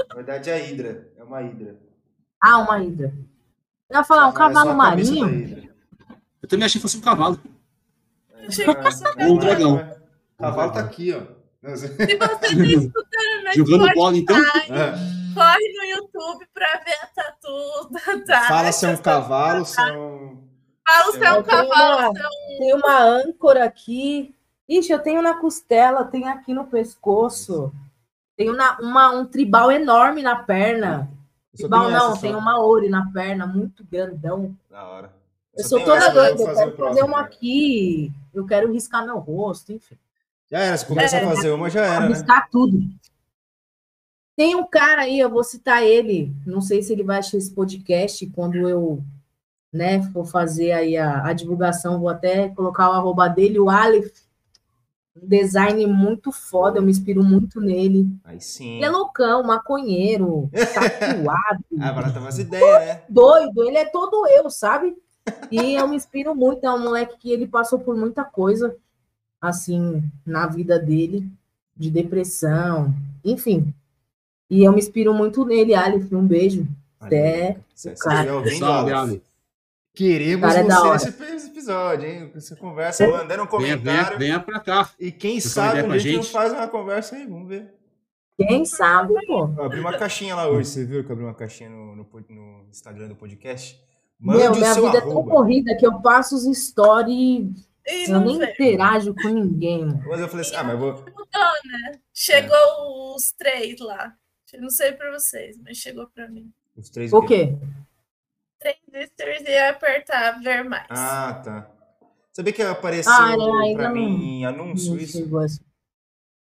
Na verdade é a Hidra. É uma Hidra.
Ah, uma hidra. Eu ia falar, um
é
cavalo marinho?
Eu também achei que fosse um cavalo.
Achei que fosse um
Ou um dragão.
O cavalo tá aqui, ó.
Se você tá escutando
Jogando bola, então?
É.
corre no YouTube pra ver a tatu da.
Fala se é um cavalo, se é um.
Fala se é um cavalo, é um...
Tem uma âncora aqui. Ixi, eu tenho na costela, tenho aqui no pescoço. Tenho na- uma, um tribal enorme na perna. Tribal não,
essa só.
tem uma oure na perna, muito grandão.
Da hora.
Eu sou toda doida, eu
fazer
quero fazer
próximo,
uma
né?
aqui. Eu quero riscar meu rosto, enfim.
Já era, se começar
É.
a fazer uma, já era, né?
Riscar tudo. Tem um cara aí, eu vou citar ele. Não sei se ele vai assistir esse podcast quando eu né, for fazer aí a, a divulgação, vou até colocar o arroba dele, o Aleph. Um design muito foda, eu me inspiro muito nele.
Aí sim.
Ele é loucão, maconheiro, tatuado,
Ah, barata umas ideias, né?
doido, ele é todo eu, sabe? E eu me inspiro muito, é um moleque que ele passou por muita coisa, assim, na vida dele, de depressão, enfim. E eu me inspiro muito nele, Aleph, um beijo. É,
Você
cara.
ouvindo, Aleph,
Ali.
Queremos
Cara, é da
você nesse esse episódio, hein? Você conversa, mandando um
Venha, venha,
comentário.
venha pra cá.
E quem
uma
sabe um
a
gente
gente.
faz uma conversa aí, vamos ver.
Quem sabe, pô.
Eu abri uma caixinha lá hoje, você viu que eu abri uma caixinha no, no, no Instagram do podcast?
Meu,
Mande
minha
o seu
vida é tão
arroba.
corrida que eu passo os stories
E
eu
não
nem
veio.
interajo com ninguém.
Mas eu falei assim, ah, mas eu vou...
Mudou, né? Chegou os três lá. Eu Não sei pra vocês, mas chegou pra mim.
Os três
O quê?
Três listers e apertar ver mais.
Ah, tá. Sabia que apareceu
Ah, né, não-
mim anúncio
Não
isso?
assim.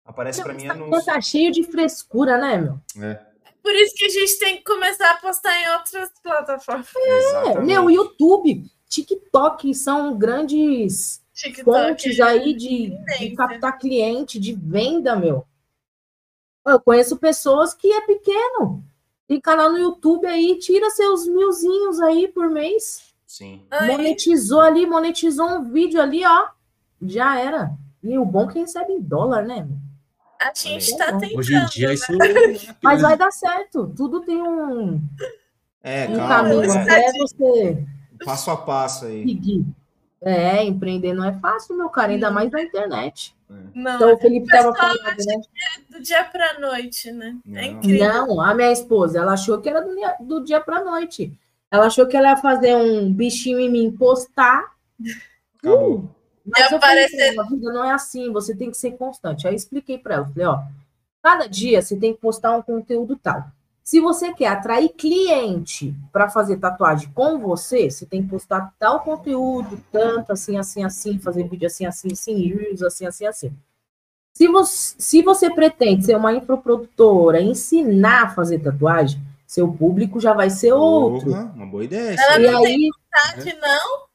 Aparece pra
Não,
mim anúncio.
tá cheio de frescura, né, meu?
É,
Por isso que a gente tem que começar a postar em outras plataformas.
É,
exatamente.
meu, YouTube, TikTok são grandes
TikTok.
fontes aí de, de
tendência.
captar cliente, de venda, meu. Eu conheço pessoas que é pequeno. Tem canal no YouTube aí, tira seus milzinhos aí por mês.
Sim.
Ai,
Monetizou ali, monetizou um vídeo ali, ó. Já era. E o bom é que recebe em dólar, né?
a gente tá tentando.
Hoje em dia,
né?
isso.
Mas vai dar certo. Tudo tem um,
É,
um
calma,
caminho até você
Passo a passo aí.
seguir. É, empreender não é fácil, meu cara, ainda mais na internet.
Não,
Então o Felipe tava
pessoal
falando, né?
do dia pra noite, né?
Não.
É incrível.
Não, a minha esposa, ela achou que era do, dia- do dia pra noite. Ela achou que ela ia fazer um bichinho em mim, postar.
Acabou.
Mas eu falei,
aparecer-
"Não, a vida não é assim, você tem que ser constante. Aí eu expliquei pra ela, falei, ó, cada dia você tem que postar um conteúdo tal. Se você quer atrair cliente para fazer tatuagem com você, você tem que postar tal conteúdo, tanto assim, assim, assim, fazer vídeo assim, assim, assim, reels, assim, assim, assim. Se você, se você pretende ser uma infoprodutora, ensinar a fazer tatuagem, seu público já vai ser outro.
Porra, uma boa ideia.
Ela.
E
não tem
aí,
vontade, não,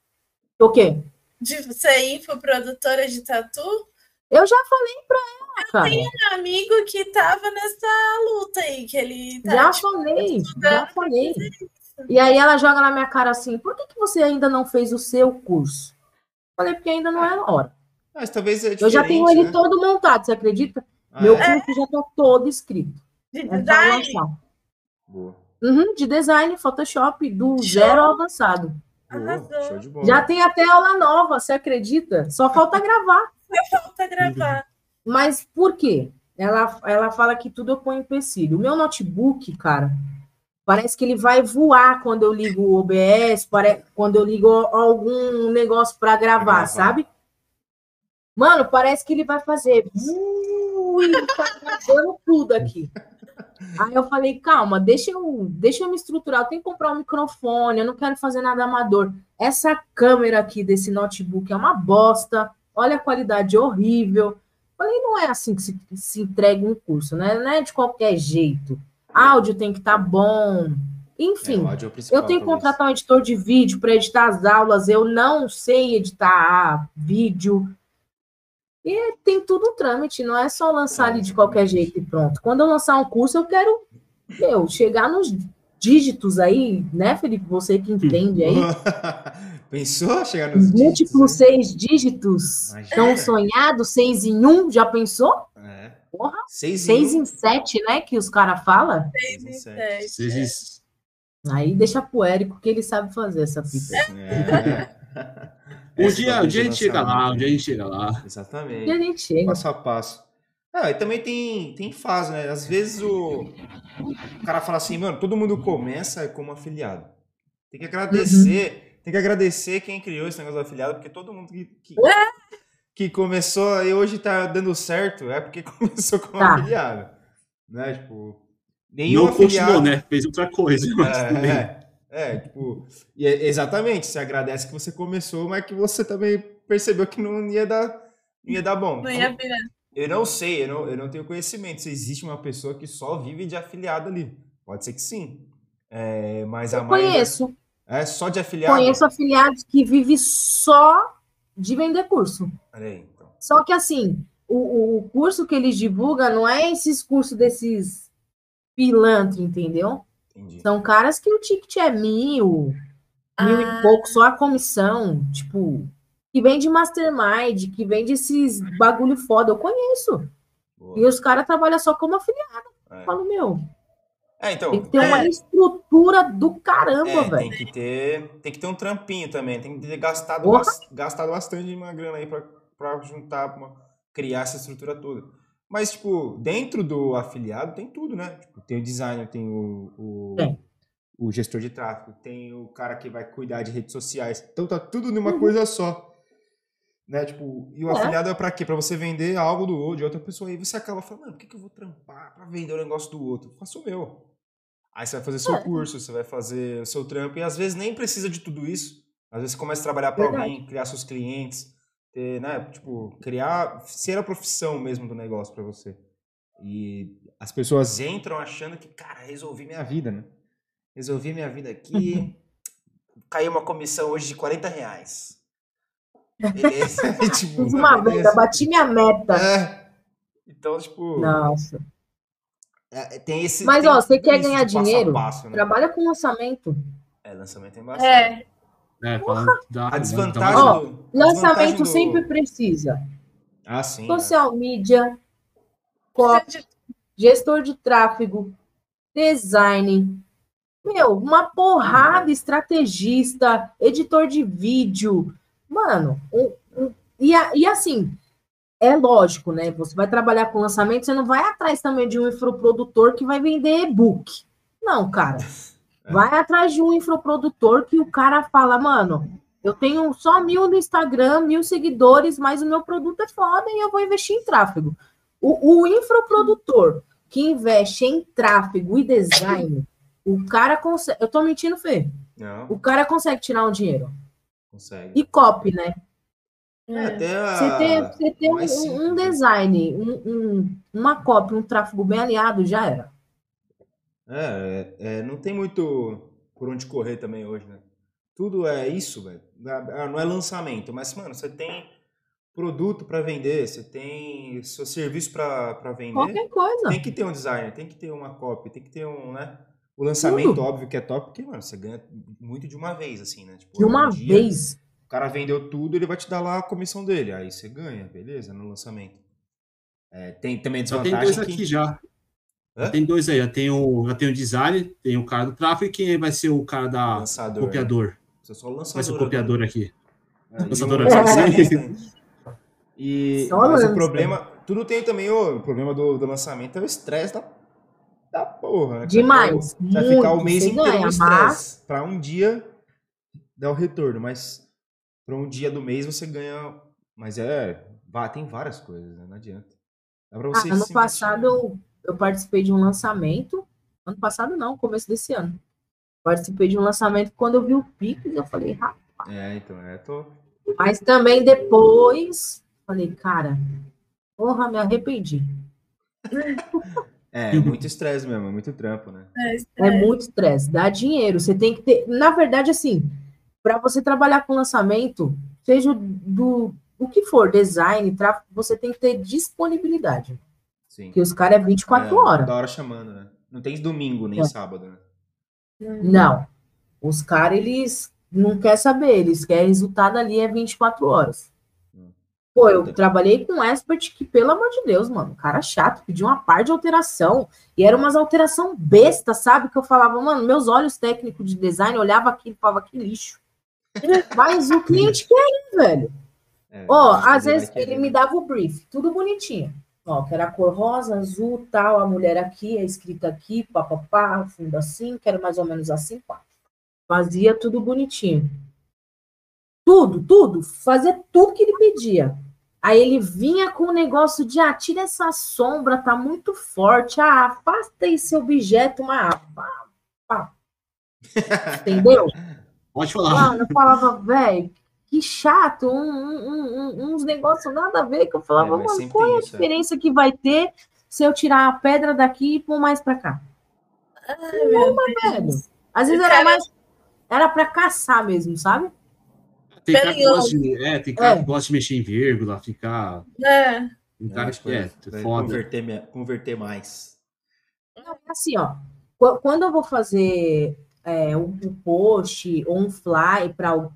o quê?
de ser infoprodutora de tatu?
Eu já falei pra ela, cara.
Um amigo que tava nessa luta aí, que ele tá,
Já
tipo,
falei, já falei. E aí ela joga na minha cara assim, por que, que você ainda não fez o seu curso? Falei, porque ainda não é a hora.
Mas talvez é
Eu já tenho ele
né?
todo montado, você acredita?
Ah,
Meu
é?
curso já tá todo escrito.
de
É só
design.
Uhum, de design, Photoshop, do
Show.
zero ao avançado.
Boa.
Arrasou.
Show de bola.
Já tem até aula nova, você acredita? Só falta gravar.
Falta gravar.
Mas por quê? Ela, ela fala que tudo eu ponho empecilho. O meu notebook, cara, parece que ele vai voar quando eu ligo o OBS, pare... quando eu ligo algum negócio para gravar,
gravar.
sabe? Mano, parece que ele vai fazer. Ui, tá gravando tudo aqui. Aí eu falei, calma, deixa eu, deixa eu me estruturar. Eu tenho que comprar um microfone, eu não quero fazer nada amador. Essa câmera aqui desse notebook é uma bosta. Olha a qualidade horrível. Falei, não é assim que se, se entrega um curso, né? Não é de qualquer jeito. Áudio tem que estar bom.
É,
Enfim,
é o principal,
eu tenho que contratar um editor de vídeo para editar as aulas. Eu não sei editar vídeo. E tem tudo um trâmite, não é só lançar ali de qualquer jeito e pronto. Quando eu lançar um curso, eu quero meu, chegar nos dígitos aí, né, Felipe? Você que entende aí.
Pensou chegar nos
Múltiplos
dígitos,
seis dígitos.
Imagina.
Tão sonhado, seis em um, já pensou?
É.
Porra,
Seis,
Seis
em
em sete, né? Que os caras falam.
Seis em sete.
Vocês-
Aí deixa pro Érico que ele sabe fazer essa fita.
É.
Um dia, um dia a gente chega lá, um dia a gente chega lá.
Exatamente.
E a gente chega.
passo a passo. Ah, e também tem, tem fase, né? Às vezes o, o cara fala assim, mano, todo mundo começa como afiliado. Tem que agradecer, tem que agradecer quem criou esse negócio do afiliado, porque todo mundo que, que, que começou e hoje tá dando certo é porque começou como
Tá.
afiliado. Né? Tipo, nenhum
Não
afiliado.
continuou, né? Fez outra coisa. mas tudo bem.
É, é, é, tipo, e é- exatamente, você agradece que você começou, mas que você também percebeu que não ia dar, não ia dar bom.
Não ia virar.
Eu não sei, eu não, eu não tenho conhecimento se existe uma pessoa que só vive de afiliado ali. Pode ser que sim. É, mas a
Eu
maioria-
conheço.
É só de afiliado?
Conheço afiliados que vivem só de vender curso.
Aí, então.
Só que assim, o, o- curso que eles divulgam não é esses cursos desses pilantra, entendeu?
Entendi.
São caras que o ticket é mil, mil
Ah.
e pouco, só a comissão, tipo, que vende mastermind, que vende esses bagulho foda, eu conheço.
Boa.
E os caras trabalham só como afiliado.
É.
Eu falo, meu,
É, então.
tem que ter uma
é,
estrutura do caramba,
é,
velho.
tem que ter, tem que ter um trampinho também, tem que ter gastado, bas- gastado bastante de uma grana aí pra, pra juntar, pra criar essa estrutura toda. Mas, tipo, dentro do afiliado tem tudo, né? Tipo, tem o designer, tem o, o,
Tem.
o gestor de tráfego, tem o cara que vai cuidar de redes sociais. Então tá tudo numa
Uhum.
coisa só. Né? Tipo, e o
É.
afiliado é pra quê? Pra você vender algo do outro, de outra pessoa. Aí você acaba falando, mano, por que, que eu vou trampar pra vender o negócio do outro? Faça o meu. Aí você vai fazer seu
É.
curso, você vai fazer o seu trampo, e às vezes nem precisa de tudo isso. Às vezes você começa a trabalhar para alguém, criar seus clientes, ter, né, tipo, criar, ser a profissão mesmo do negócio para você. E as pessoas entram achando que, cara, resolvi minha vida, né? Resolvi minha vida aqui, caiu uma comissão hoje de 40 reais. Beleza? Tipo,
Fiz uma
beleza.
venda, bati minha meta.
É. Então, tipo,
Nossa.
É, tem esse.
Mas,
tem
ó, você quer ganhar dinheiro?
passo, né?
Trabalha com lançamento.
É, lançamento é embaçado.
É,
É,
A
da-
desvantagem
Ó,
do.
Lançamento
desvantagem do-
sempre precisa.
Ah, sim.
Social media, copy, gestor de tráfego, design. Meu, uma porrada, estrategista, editor de vídeo. Mano, um- um- e, a- e assim, é lógico, né? Você vai trabalhar com lançamento, você não vai atrás também de um infoprodutor que vai vender e-book. Não, cara.
É.
Vai atrás de um infoprodutor que o cara fala, mano, eu tenho só mil no Instagram, mil seguidores, mas o meu produto é foda e eu vou investir em tráfego. O, o infoprodutor que investe em tráfego e design, o cara consegue. Eu tô mentindo, Fê?
Não,
O cara consegue tirar um dinheiro.
consegue.
E copy, né?
É, até a-
Você ter, você ter um, um design, um, um- uma copy, um tráfego bem alinhado, já era.
É, é, é, não tem muito por onde correr também hoje, né? Tudo é isso, velho. Ah, Não é lançamento, mas, mano, você tem produto para vender, você tem seu serviço para vender.
Qualquer coisa.
Tem que ter um designer, tem que ter uma copy, tem que ter um, né? O lançamento,
Tudo.
óbvio que é top, porque, mano, você ganha muito de uma vez, assim, né? Tipo,
De uma
um dia,
vez.
O cara vendeu tudo, ele vai te dar lá a comissão dele. Aí você ganha, beleza, no lançamento. É, tem também a
Já tem
desvantagem
dois
que...
aqui já.
Hã?
Já tem dois aí. Já tem o, já tem o design, tem o cara do tráfego e quem vai ser o cara da
Lançador. né?
copiador.
Você é só o
Vai ser
lançador.
o copiador aqui.
É, e
Lançador
o-
assim.
E,
Só
mas o problema, tudo tem também o, o problema do, do lançamento é o estresse da, da porra. Né?
Demais.
Vai ficar o
muito.
mês inteiro
ganha,
no
mas
estresse. Pra um dia dar o retorno, mas pra um dia do mês você ganha. Mas é. vá- Tem várias coisas, né? Não adianta. Dá pra
Ah,
você
ano
se
passado eu, eu participei de um lançamento. Ano passado não, começo desse ano. Participei de um lançamento quando eu vi o Pix, eu falei, rapaz.
É, então, é, tô.
Mas também depois, falei, cara, porra, me arrependi.
É, muito estresse mesmo, é muito trampo, né?
É muito estresse, dá dinheiro. Você tem que ter. Na verdade, assim, para você trabalhar com lançamento, seja do, do que for, design, tráfego, você tem que ter disponibilidade.
Sim.
Porque os caras é 24
é,
horas.
Da hora chamando, né? Não tem domingo nem
É.
sábado, né?
Não. Os caras, eles não querem saber, eles querem resultado ali é 24 horas.
Hum.
Pô, eu trabalhei com um expert que, pelo amor de Deus, mano, cara chato, pediu uma par de alteração. E era umas alteração besta, sabe? Que eu falava, mano, meus olhos técnicos de design olhava aquilo e falava que lixo. Mas o cliente quer, velho.
É,
Ó, às vezes
querer,
ele me dava o brief, tudo bonitinho. Ó, que era a cor rosa, azul, tal, a mulher aqui, a escrita aqui, papapá, fundo assim, quero mais ou menos assim, pá. Fazia tudo bonitinho. Tudo, tudo, fazia tudo que ele pedia. Aí ele vinha com o negócio de, ah, tira essa sombra, tá muito forte, ah, afasta esse objeto, mas, pá, pá. Entendeu?
Pode falar.
Mano, eu falava, velho, que chato, um- um- um- uns negócios nada a ver, que eu falava,
É, mas
mano, qual é a
isso, é.
diferença que vai ter se eu tirar a pedra daqui e pôr mais pra cá?
Ai, meu
Velho,
Deus.
às vezes era mais, era pra caçar mesmo, sabe?
Tem cara que gosta de, é, tem cara
É.
que gosta de mexer em vírgula, ficar.
É.
Um cara que é, foda.
Converter, converter mais.
Não, é assim, ó, qu- quando eu vou fazer é, um, post ou um fly para um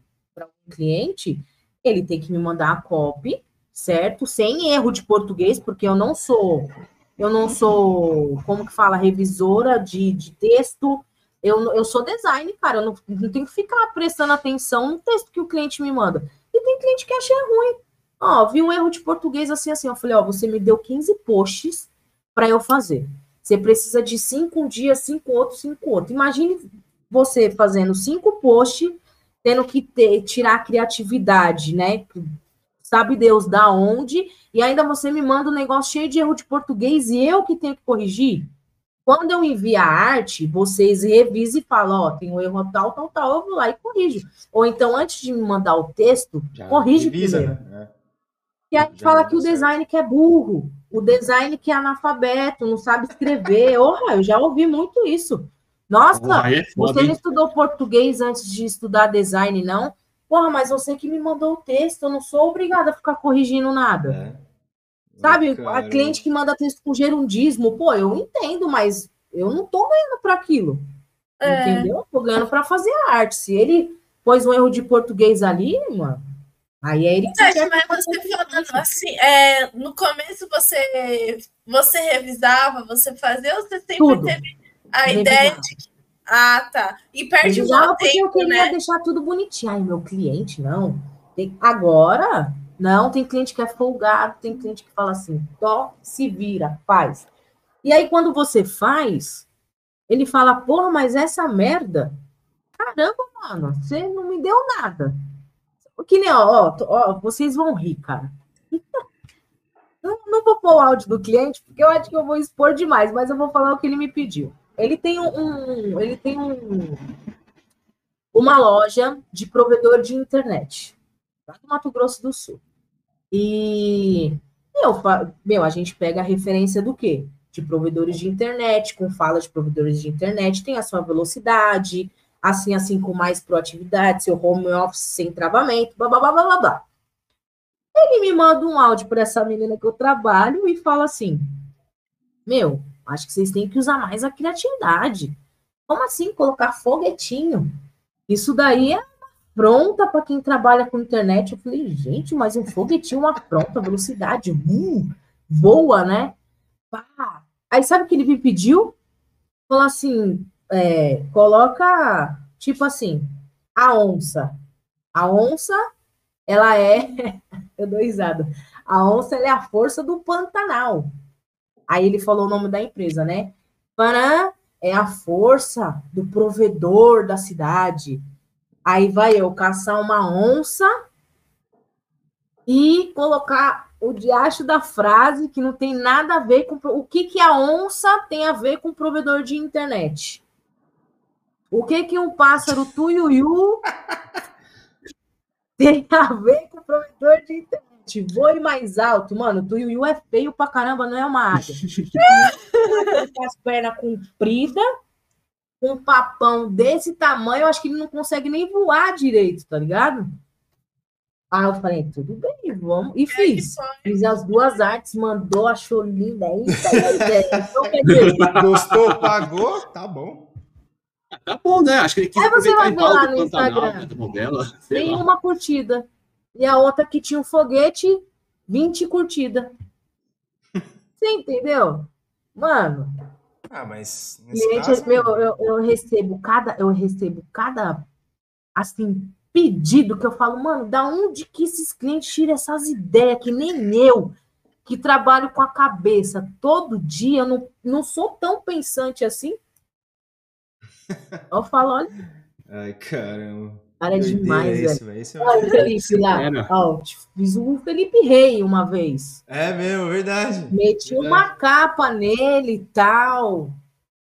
cliente, ele tem que me mandar a copy, certo? Sem erro de português, porque eu não sou, eu não sou, como que fala, revisora de, de texto. Eu, eu sou design, cara, eu não, não tenho que ficar prestando atenção no texto que o cliente me manda. E tem cliente que acha ruim. Ó, vi um erro de português assim, assim. Eu falei, ó, você me deu 15 posts para eu fazer. Você precisa de cinco um dia, cinco outro, cinco outro. Imagine você fazendo cinco posts, tendo que ter, tirar a criatividade, né? Sabe Deus da onde, e ainda você me manda um negócio cheio de erro de português e eu que tenho que corrigir. Quando eu envio a arte, vocês revisam e falam, ó, tem um erro tal, tal, tal, eu vou lá e corrijo. Ou então, antes de me mandar o texto,
Já
corrige
revisa,
primeiro.
né?
E aí
Já
fala que o design que é burro, o design que é analfabeto, não sabe escrever. Orra, eu já ouvi muito isso. Nossa,
é
você não estudou português antes de estudar design, não? Porra, mas você que me mandou o texto, eu não sou obrigada a ficar corrigindo nada.
É.
Sabe, a cliente que manda texto com gerundismo, pô, eu entendo, mas eu não tô ganhando para aquilo.
É.
Entendeu? Eu tô ganhando para fazer arte. Se ele pôs um erro de português ali, mano, aí é ele que quer
mas você falando assim, é, no começo você, você revisava, você fazia, ou você sempre
Tudo.
teve a ideia de que. Ah, tá. E perde muito
porque eu
tempo,
queria
né?
deixar tudo bonitinho. Ai, meu cliente, não. Tem- Agora, não, tem cliente que é folgado, tem cliente que fala assim, tó, se vira, faz. E aí, quando você faz, ele fala, porra, mas essa merda, caramba, mano, você não me deu nada. Que nem, ó, ó, ó, vocês vão rir, cara. No, não vou pôr o áudio do cliente, porque eu acho que eu vou expor demais, mas eu vou falar o que ele me pediu. Ele tem um, ele tem um, uma loja de provedor de internet, lá do Mato Grosso do Sul. E meu, meu, a gente pega a referência do quê? De provedores de internet, com fala de provedores de internet, tem a sua velocidade, assim, assim, com mais proatividade, seu home office sem travamento, blá, blá, blá, blá, blá. Ele me manda um áudio para essa menina que eu trabalho e fala assim: Meu, acho que vocês têm que usar mais a criatividade. Como assim colocar foguetinho? Isso daí é pronta para quem trabalha com internet. Eu falei, gente, mas um foguetinho, uma pronta velocidade, uh, voa, né? Pá. Aí sabe o que ele me pediu? Falou assim: é, coloca, tipo assim, a onça. A onça, ela é. eu dou risada. A onça é a força do Pantanal. Aí ele falou o nome da empresa, né? Panã é a força do provedor da cidade. Aí vai eu caçar uma onça e colocar o diacho da frase que não tem nada a ver com o que que a onça tem a ver com o provedor de internet. O que que um pássaro tuiuiu tem a ver com o provedor de internet? Voe mais alto, mano. Tuiuiu é feio pra caramba, não é uma águia. Tem as pernas compridas um papão desse tamanho, eu acho que ele não consegue nem voar direito, tá ligado? Aí eu falei, tudo bem, vamos. E fiz. Fiz as duas artes, mandou, achou linda.
Então, Gostou, pagou? Tá bom.
Tá bom, né? Acho que ele
quis Aí você vai ver lá no Instagram. Né, Tem uma curtida. E a outra que tinha um foguete, 20 curtidas. Você entendeu? Mano,
ah, mas
cliente, caso... meu, eu, eu recebo cada, eu recebo cada assim pedido que eu falo, mano, da onde que esses clientes tiram essas ideias que nem eu que trabalho com a cabeça todo dia, eu não, não sou tão pensante assim. Eu falo, olha.
Ai, caramba.
Cara, é demais, esse, velho. Esse é olha o Felipe lá. Ó, fiz o Felipe Rei uma vez.
É mesmo, verdade.
Meti
verdade.
uma capa nele e tal.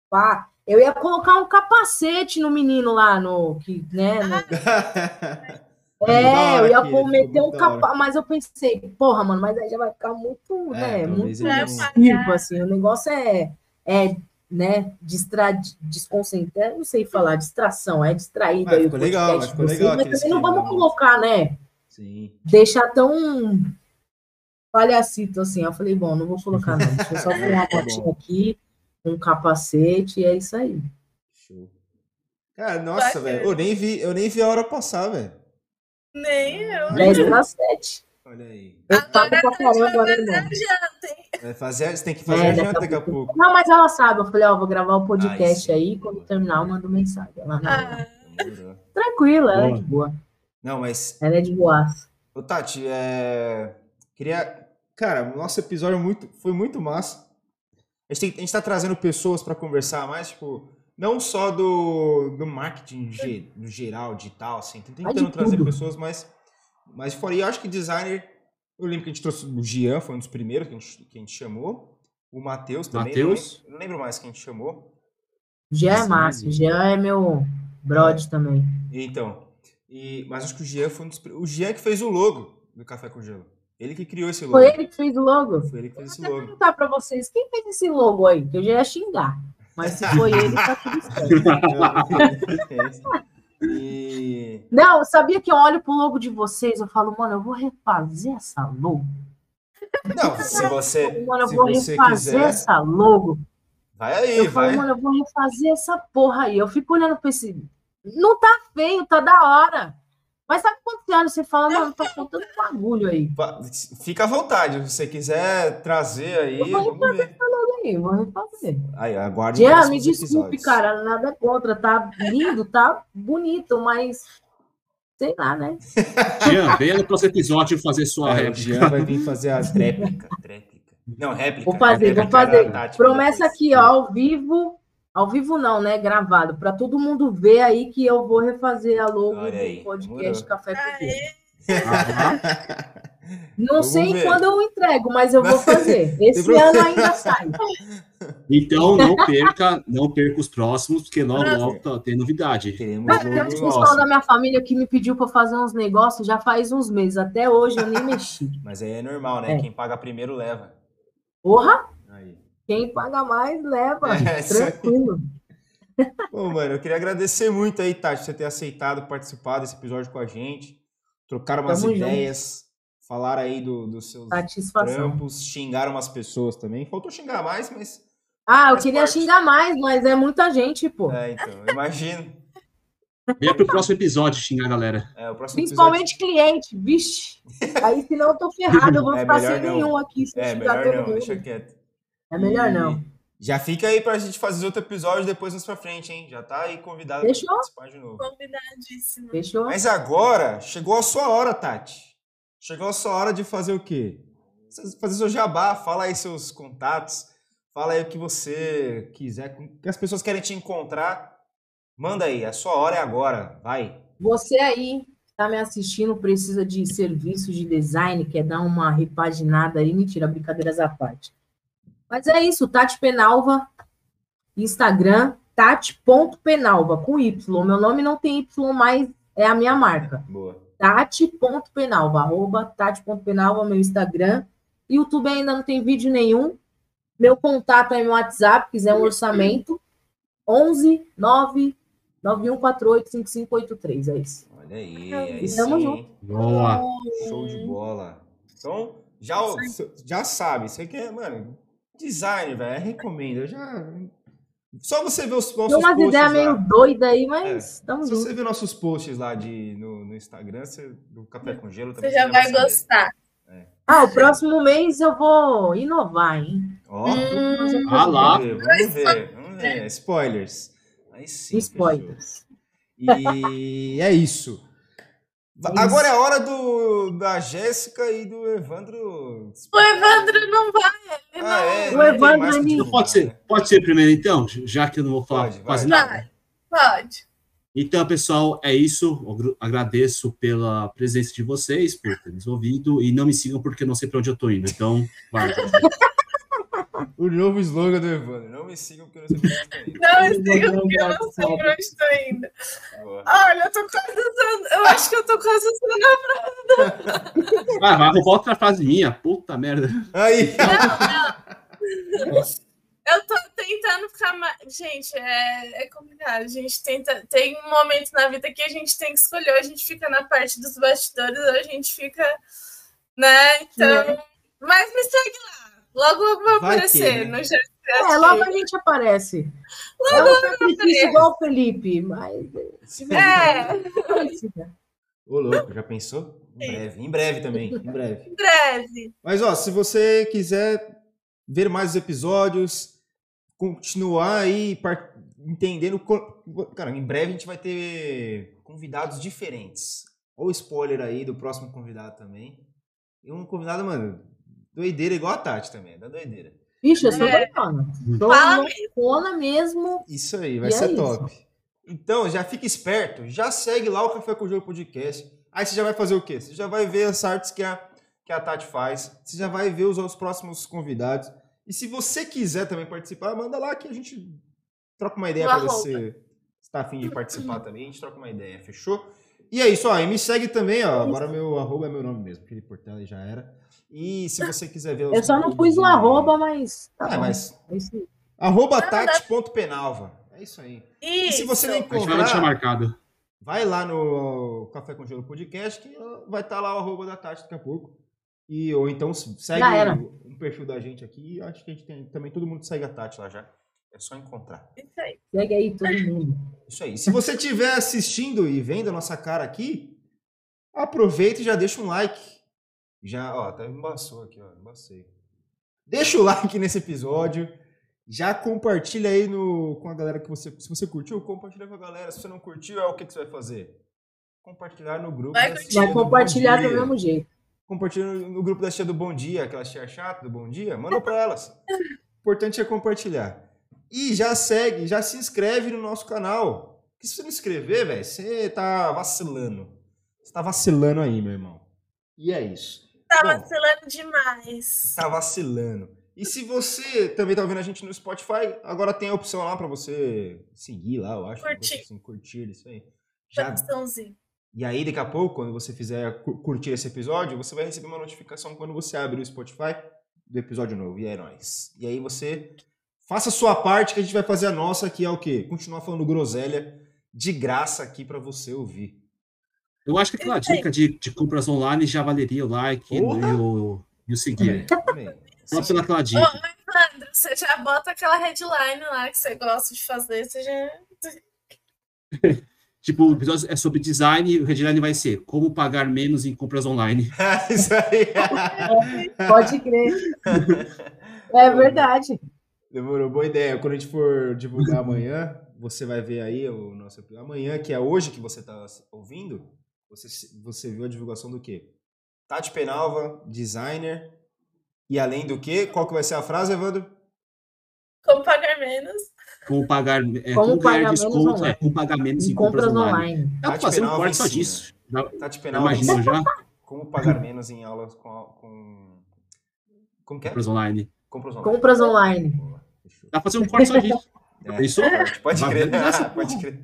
Pá. Eu ia colocar um capacete no menino lá no. Que, né, no... É, eu ia pôr, meter um capacete, mas eu pensei, porra, mano, mas aí já vai ficar muito, é, né, muito nocivo, assim, o negócio é, é né, distra, desconcentrar, não sei falar, distração, é distraída.
Mas ficou legal, mas ficou legal.
Mas também não vamos colocar, né?
Sim.
Deixar tão palhacito assim. Eu falei, bom, não vou colocar, não. Deixa eu só pôr uma botinha aqui, um capacete, e é isso aí.
Show. Cara, nossa, velho, eu nem vi, eu nem vi a hora passar, velho.
Nem eu.
10 para 7.
Olha aí.
Eu tava pra caramba, né,
irmão?
É fazer, você tem que fazer é, a janta daqui a pouco.
Não, mas ela sabe. Eu falei, ó, vou gravar o um podcast Ai, aí. Quando terminar, eu mando mensagem. Ela não. Ah. Tranquila, ela é de boa.
Não, mas.
Ela é de boa.
Ô, Tati, é... queria. Cara, o nosso episódio muito... foi muito massa. A gente, tem... a gente tá trazendo pessoas para conversar mais, tipo, não só do, do marketing no geral, digital, assim. Tentando trazer pessoas mais mas fora, eu acho que designer, eu lembro que a gente trouxe o Gian, foi um dos primeiros que a gente, que a gente chamou. O Matheus também.
Matheus?
Não, não, lembro mais quem a gente chamou.
Jean é massa, Jean é meu brother também.
Então, e, mas acho que o Jean foi um dos O Jean que fez o logo do Café com Gelo. Ele que criou esse logo.
Foi ele que fez o logo?
Foi ele que fez esse logo.
Vou perguntar pra vocês, quem fez esse logo aí? Que eu já ia xingar. Mas se foi ele, tá tudo certo. E... Não, sabia que eu olho pro logo de vocês, eu falo, mano, eu vou refazer essa logo.
Não, se você.
Mano, eu
se
vou refazer quiser, essa logo.
Vai aí,
eu
vai.
Falo, mano, eu vou refazer essa porra aí. Eu fico olhando pra esse. Não tá feio, tá da hora. Mas sabe quantos anos você fala, mano, tá faltando bagulho aí.
Fica à vontade, se você quiser trazer aí. Eu vou vamos ver.
Aí, vou refazer.
Aí, aguarde.
Jean, me desculpe, episódios. cara, nada contra, tá lindo, tá bonito, mas sei lá, né?
Jean, venha no próximo episódio fazer sua
é, réplica. Jean vai vir fazer a réplica. réplica. Não, réplica.
Vou fazer, vou fazer. Promessa aqui, ó, ao vivo. Ao vivo não, né? Gravado, para todo mundo ver aí que eu vou refazer a logo do podcast Café com Não Vamos sei ver. quando eu entrego, mas eu vou fazer. Esse ano ainda sai.
Então não perca, não perca os próximos, porque logo, logo tá, tem novidade. Temos
tem um pessoal da minha família que me pediu para fazer uns negócios já faz uns meses. Até hoje eu nem mexi.
Mas aí é normal, né? É. Quem paga primeiro leva.
Porra! Quem paga mais leva. É, tranquilo.
Bom, mano, eu queria agradecer muito aí, Tati, por você ter aceitado participar desse episódio com a gente. Trocar umas Tamo ideias. Junto falar aí do, dos seus trampos, xingaram umas pessoas também. Faltou xingar mais, mas
ah, eu queria parte. xingar mais, mas é muita gente, pô.
É, então, imagino.
Vem pro próximo episódio xingar a galera.
É, Principalmente episódio... cliente, vixe. Aí senão eu tô ferrado, eu vou é ficar sem não. nenhum aqui. Se
é, melhor não, mundo. deixa quieto.
É melhor e... não.
Já fica aí pra gente fazer outro episódio depois mais pra frente, hein? Já tá aí convidado
Fechou? pra
participar de novo.
Combinadíssimo.
Fechou.
Mas agora, chegou a sua hora, Tati. Chegou a sua hora de fazer o quê? Fazer seu jabá, fala aí seus contatos Fala aí o que você quiser, que as pessoas querem te encontrar. Manda aí, a sua hora é agora, vai.
Você aí está me assistindo, precisa de serviço de design, quer dar uma repaginada aí, mentira, brincadeiras à parte. Mas é isso, Tati Penalva, Instagram, tati.penalva, com Y. Meu nome não tem Y, mas é a minha marca.
Boa.
Tati.penalva, arroba tati.penalva, meu Instagram. YouTube ainda não tem vídeo nenhum, meu contato é meu WhatsApp, quiser um orçamento, 11 9 9148 5583, é isso.
Olha aí, aí
Estamos juntos.
Boa.
Show de bola. Então, já, já sabe, você quer, mano, design, velho, recomendo. Eu já só você ver os nossos
Tem umas ideias meio doidas aí, mas estamos
é. Se você ver nossos posts lá de, no, no Instagram, você, do Café com Gelo,
você já vai gostar.
É. Ah, o próximo mês eu vou inovar, hein?
Ó, hum, ah lá. Vamos ver, vamos ver. Spoilers. Aí sim.
Spoilers.
E é isso. Agora é a hora do, da Jéssica e do Evandro.
O Evandro não vai. Ah,
é,
o Evandro
não pode ser, pode ser primeiro, então, já que eu não vou falar pode, quase vai. nada.
Pode.
Então, pessoal, é isso. Eu agradeço pela presença de vocês, por ter nos ouvido. E não me sigam porque eu não sei para onde eu estou indo. Então, vai.
o novo slogan do Evandro. Não me sigam porque eu não sei
onde estou indo. Não me sigam porque eu não sei onde estou indo. Olha, eu tô quase usando. Eu acho que eu tô quase usando a frase.
Ah, mas volta a frase minha. Puta merda.
Aí.
Não, não. Eu tô tentando ficar mais. Gente, é, é complicado. A gente tenta. Tem um momento na vida que a gente tem que escolher. Ou a gente fica na parte dos bastidores, ou a gente fica. Né? Então. Mas me segue lá. Logo, logo vai, vai aparecer ter, né? no
É, logo a gente aparece. Logo, é um sacrifício igual o Felipe, mas.
É.
Ô, louco, já pensou? Em breve, em breve também, em breve.
Em breve.
Mas, ó, se você quiser ver mais episódios, continuar aí entendendo. Cara, em breve a gente vai ter convidados diferentes. Ou spoiler aí do próximo convidado também. E um convidado, mano, doideira igual a Tati também, da doideira.
Ixi, eu sou é. doidona. Loucona mesmo.
Isso aí, vai ser é top. Isso. Então, já fica esperto, já segue lá o Café com o Jogo Podcast. Aí você já vai fazer o quê? Você já vai ver as artes que a, que a Tati faz. Você já vai ver os, os próximos convidados. E se você quiser também participar, manda lá que a gente troca uma ideia para você está afim de participar também, a gente troca uma ideia, fechou? E é isso, ó, e me segue também, ó, agora meu arroba é meu nome mesmo, aquele Portela já era. E se você quiser ver...
Eu só não pus o arroba, mas...
Tá é, mas... É arroba tati.penalva, é isso aí.
Isso.
E se você não encontrar...
deixar marcado.
Vai lá no Café com Gelo Podcast, que vai estar tá lá o arroba da Tati daqui a pouco. E, ou então segue o, um perfil da gente aqui. Acho que a gente tem também, todo mundo segue a Tati lá já. É só encontrar.
Isso aí.
Segue aí todo mundo.
Isso aí. Se você estiver assistindo e vendo a nossa cara aqui, aproveita e já deixa um like. Já, ó, até embaçou aqui, ó, embacei. Deixa o like nesse episódio. Já compartilha aí no, com a galera que você. Se você curtiu, compartilha com a galera. Se você não curtiu, é o que, que você vai fazer? Compartilhar no grupo.
Vai, vai compartilhar do mesmo jeito
compartilha no grupo da tia do Bom Dia, aquela tia chata do Bom Dia, manda para elas. O importante é compartilhar. E já segue, já se inscreve no nosso canal. Porque se você não inscrever, velho, você tá vacilando. Você tá vacilando aí, meu irmão. E é isso.
tá vacilando demais.
Tá vacilando. E se você também tá ouvindo a gente no Spotify, agora tem a opção lá para você seguir lá, eu acho.
Curtir.
Assim, curtir isso aí. Já, e aí, daqui a pouco, quando você fizer cu- curtir esse episódio, você vai receber uma notificação quando você abre o Spotify do episódio novo. E é nóis. E aí você faça a sua parte, que a gente vai fazer a nossa, que é o quê? Continuar falando groselha de graça aqui para você ouvir.
Eu acho que aquela dica de, de compras online já valeria o like e o, e o seguir.
Também.
Só pelaquela
Ô,
dica.
Evandro, você já bota aquela headline lá que você gosta de fazer, você já.
Tipo, o episódio é sobre design e o headline vai ser como pagar menos em compras online.
Isso aí.
Pode crer. É verdade.
Demorou, boa ideia. Quando a gente for divulgar amanhã, você vai ver aí o nosso. Amanhã, que é hoje que você está ouvindo, você, você viu a divulgação do quê? Tati Penalva, designer. E além do quê? Qual que vai ser a frase, Evandro?
Como pagar menos?
Como pagar, é,
Como
como
pagar menos
desconto, é, como pagar menos em
Em
compras,
compras
online.
online.
Dá pra
Tati
fazer um corte só
ensina.
disso. Já,
Tati Penalva.
imaginou já?
Como pagar menos em aulas com. com... Como que é?
Compras online.
Compras online.
Compras online.
Fechou.
Dá pra fazer um corte só disso.
É,
Pensou?
pode, pode crer. pode crer.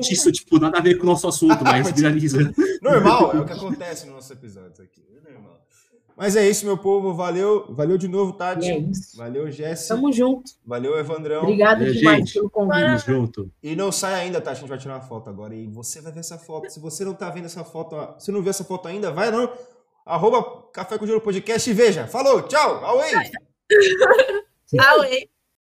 Isso, tipo, nada a ver com o nosso assunto, mas viraliza.
Normal, é o que acontece nos nossos episódios aqui. É normal. Mas é isso, meu povo. Valeu. Valeu de novo, Tati.
é isso.
Valeu, Jesse.
Tamo junto.
Valeu, Evandrão.
Obrigado
É,
demais
gente.
pelo convite.
Tamo junto.
E não sai ainda, tá? A gente vai tirar uma foto agora. E você vai ver essa foto. Se você não tá vendo essa foto, se não viu essa foto ainda, vai não. Arroba Café com Gelo Podcast e veja. Falou, tchau. Away!
Away.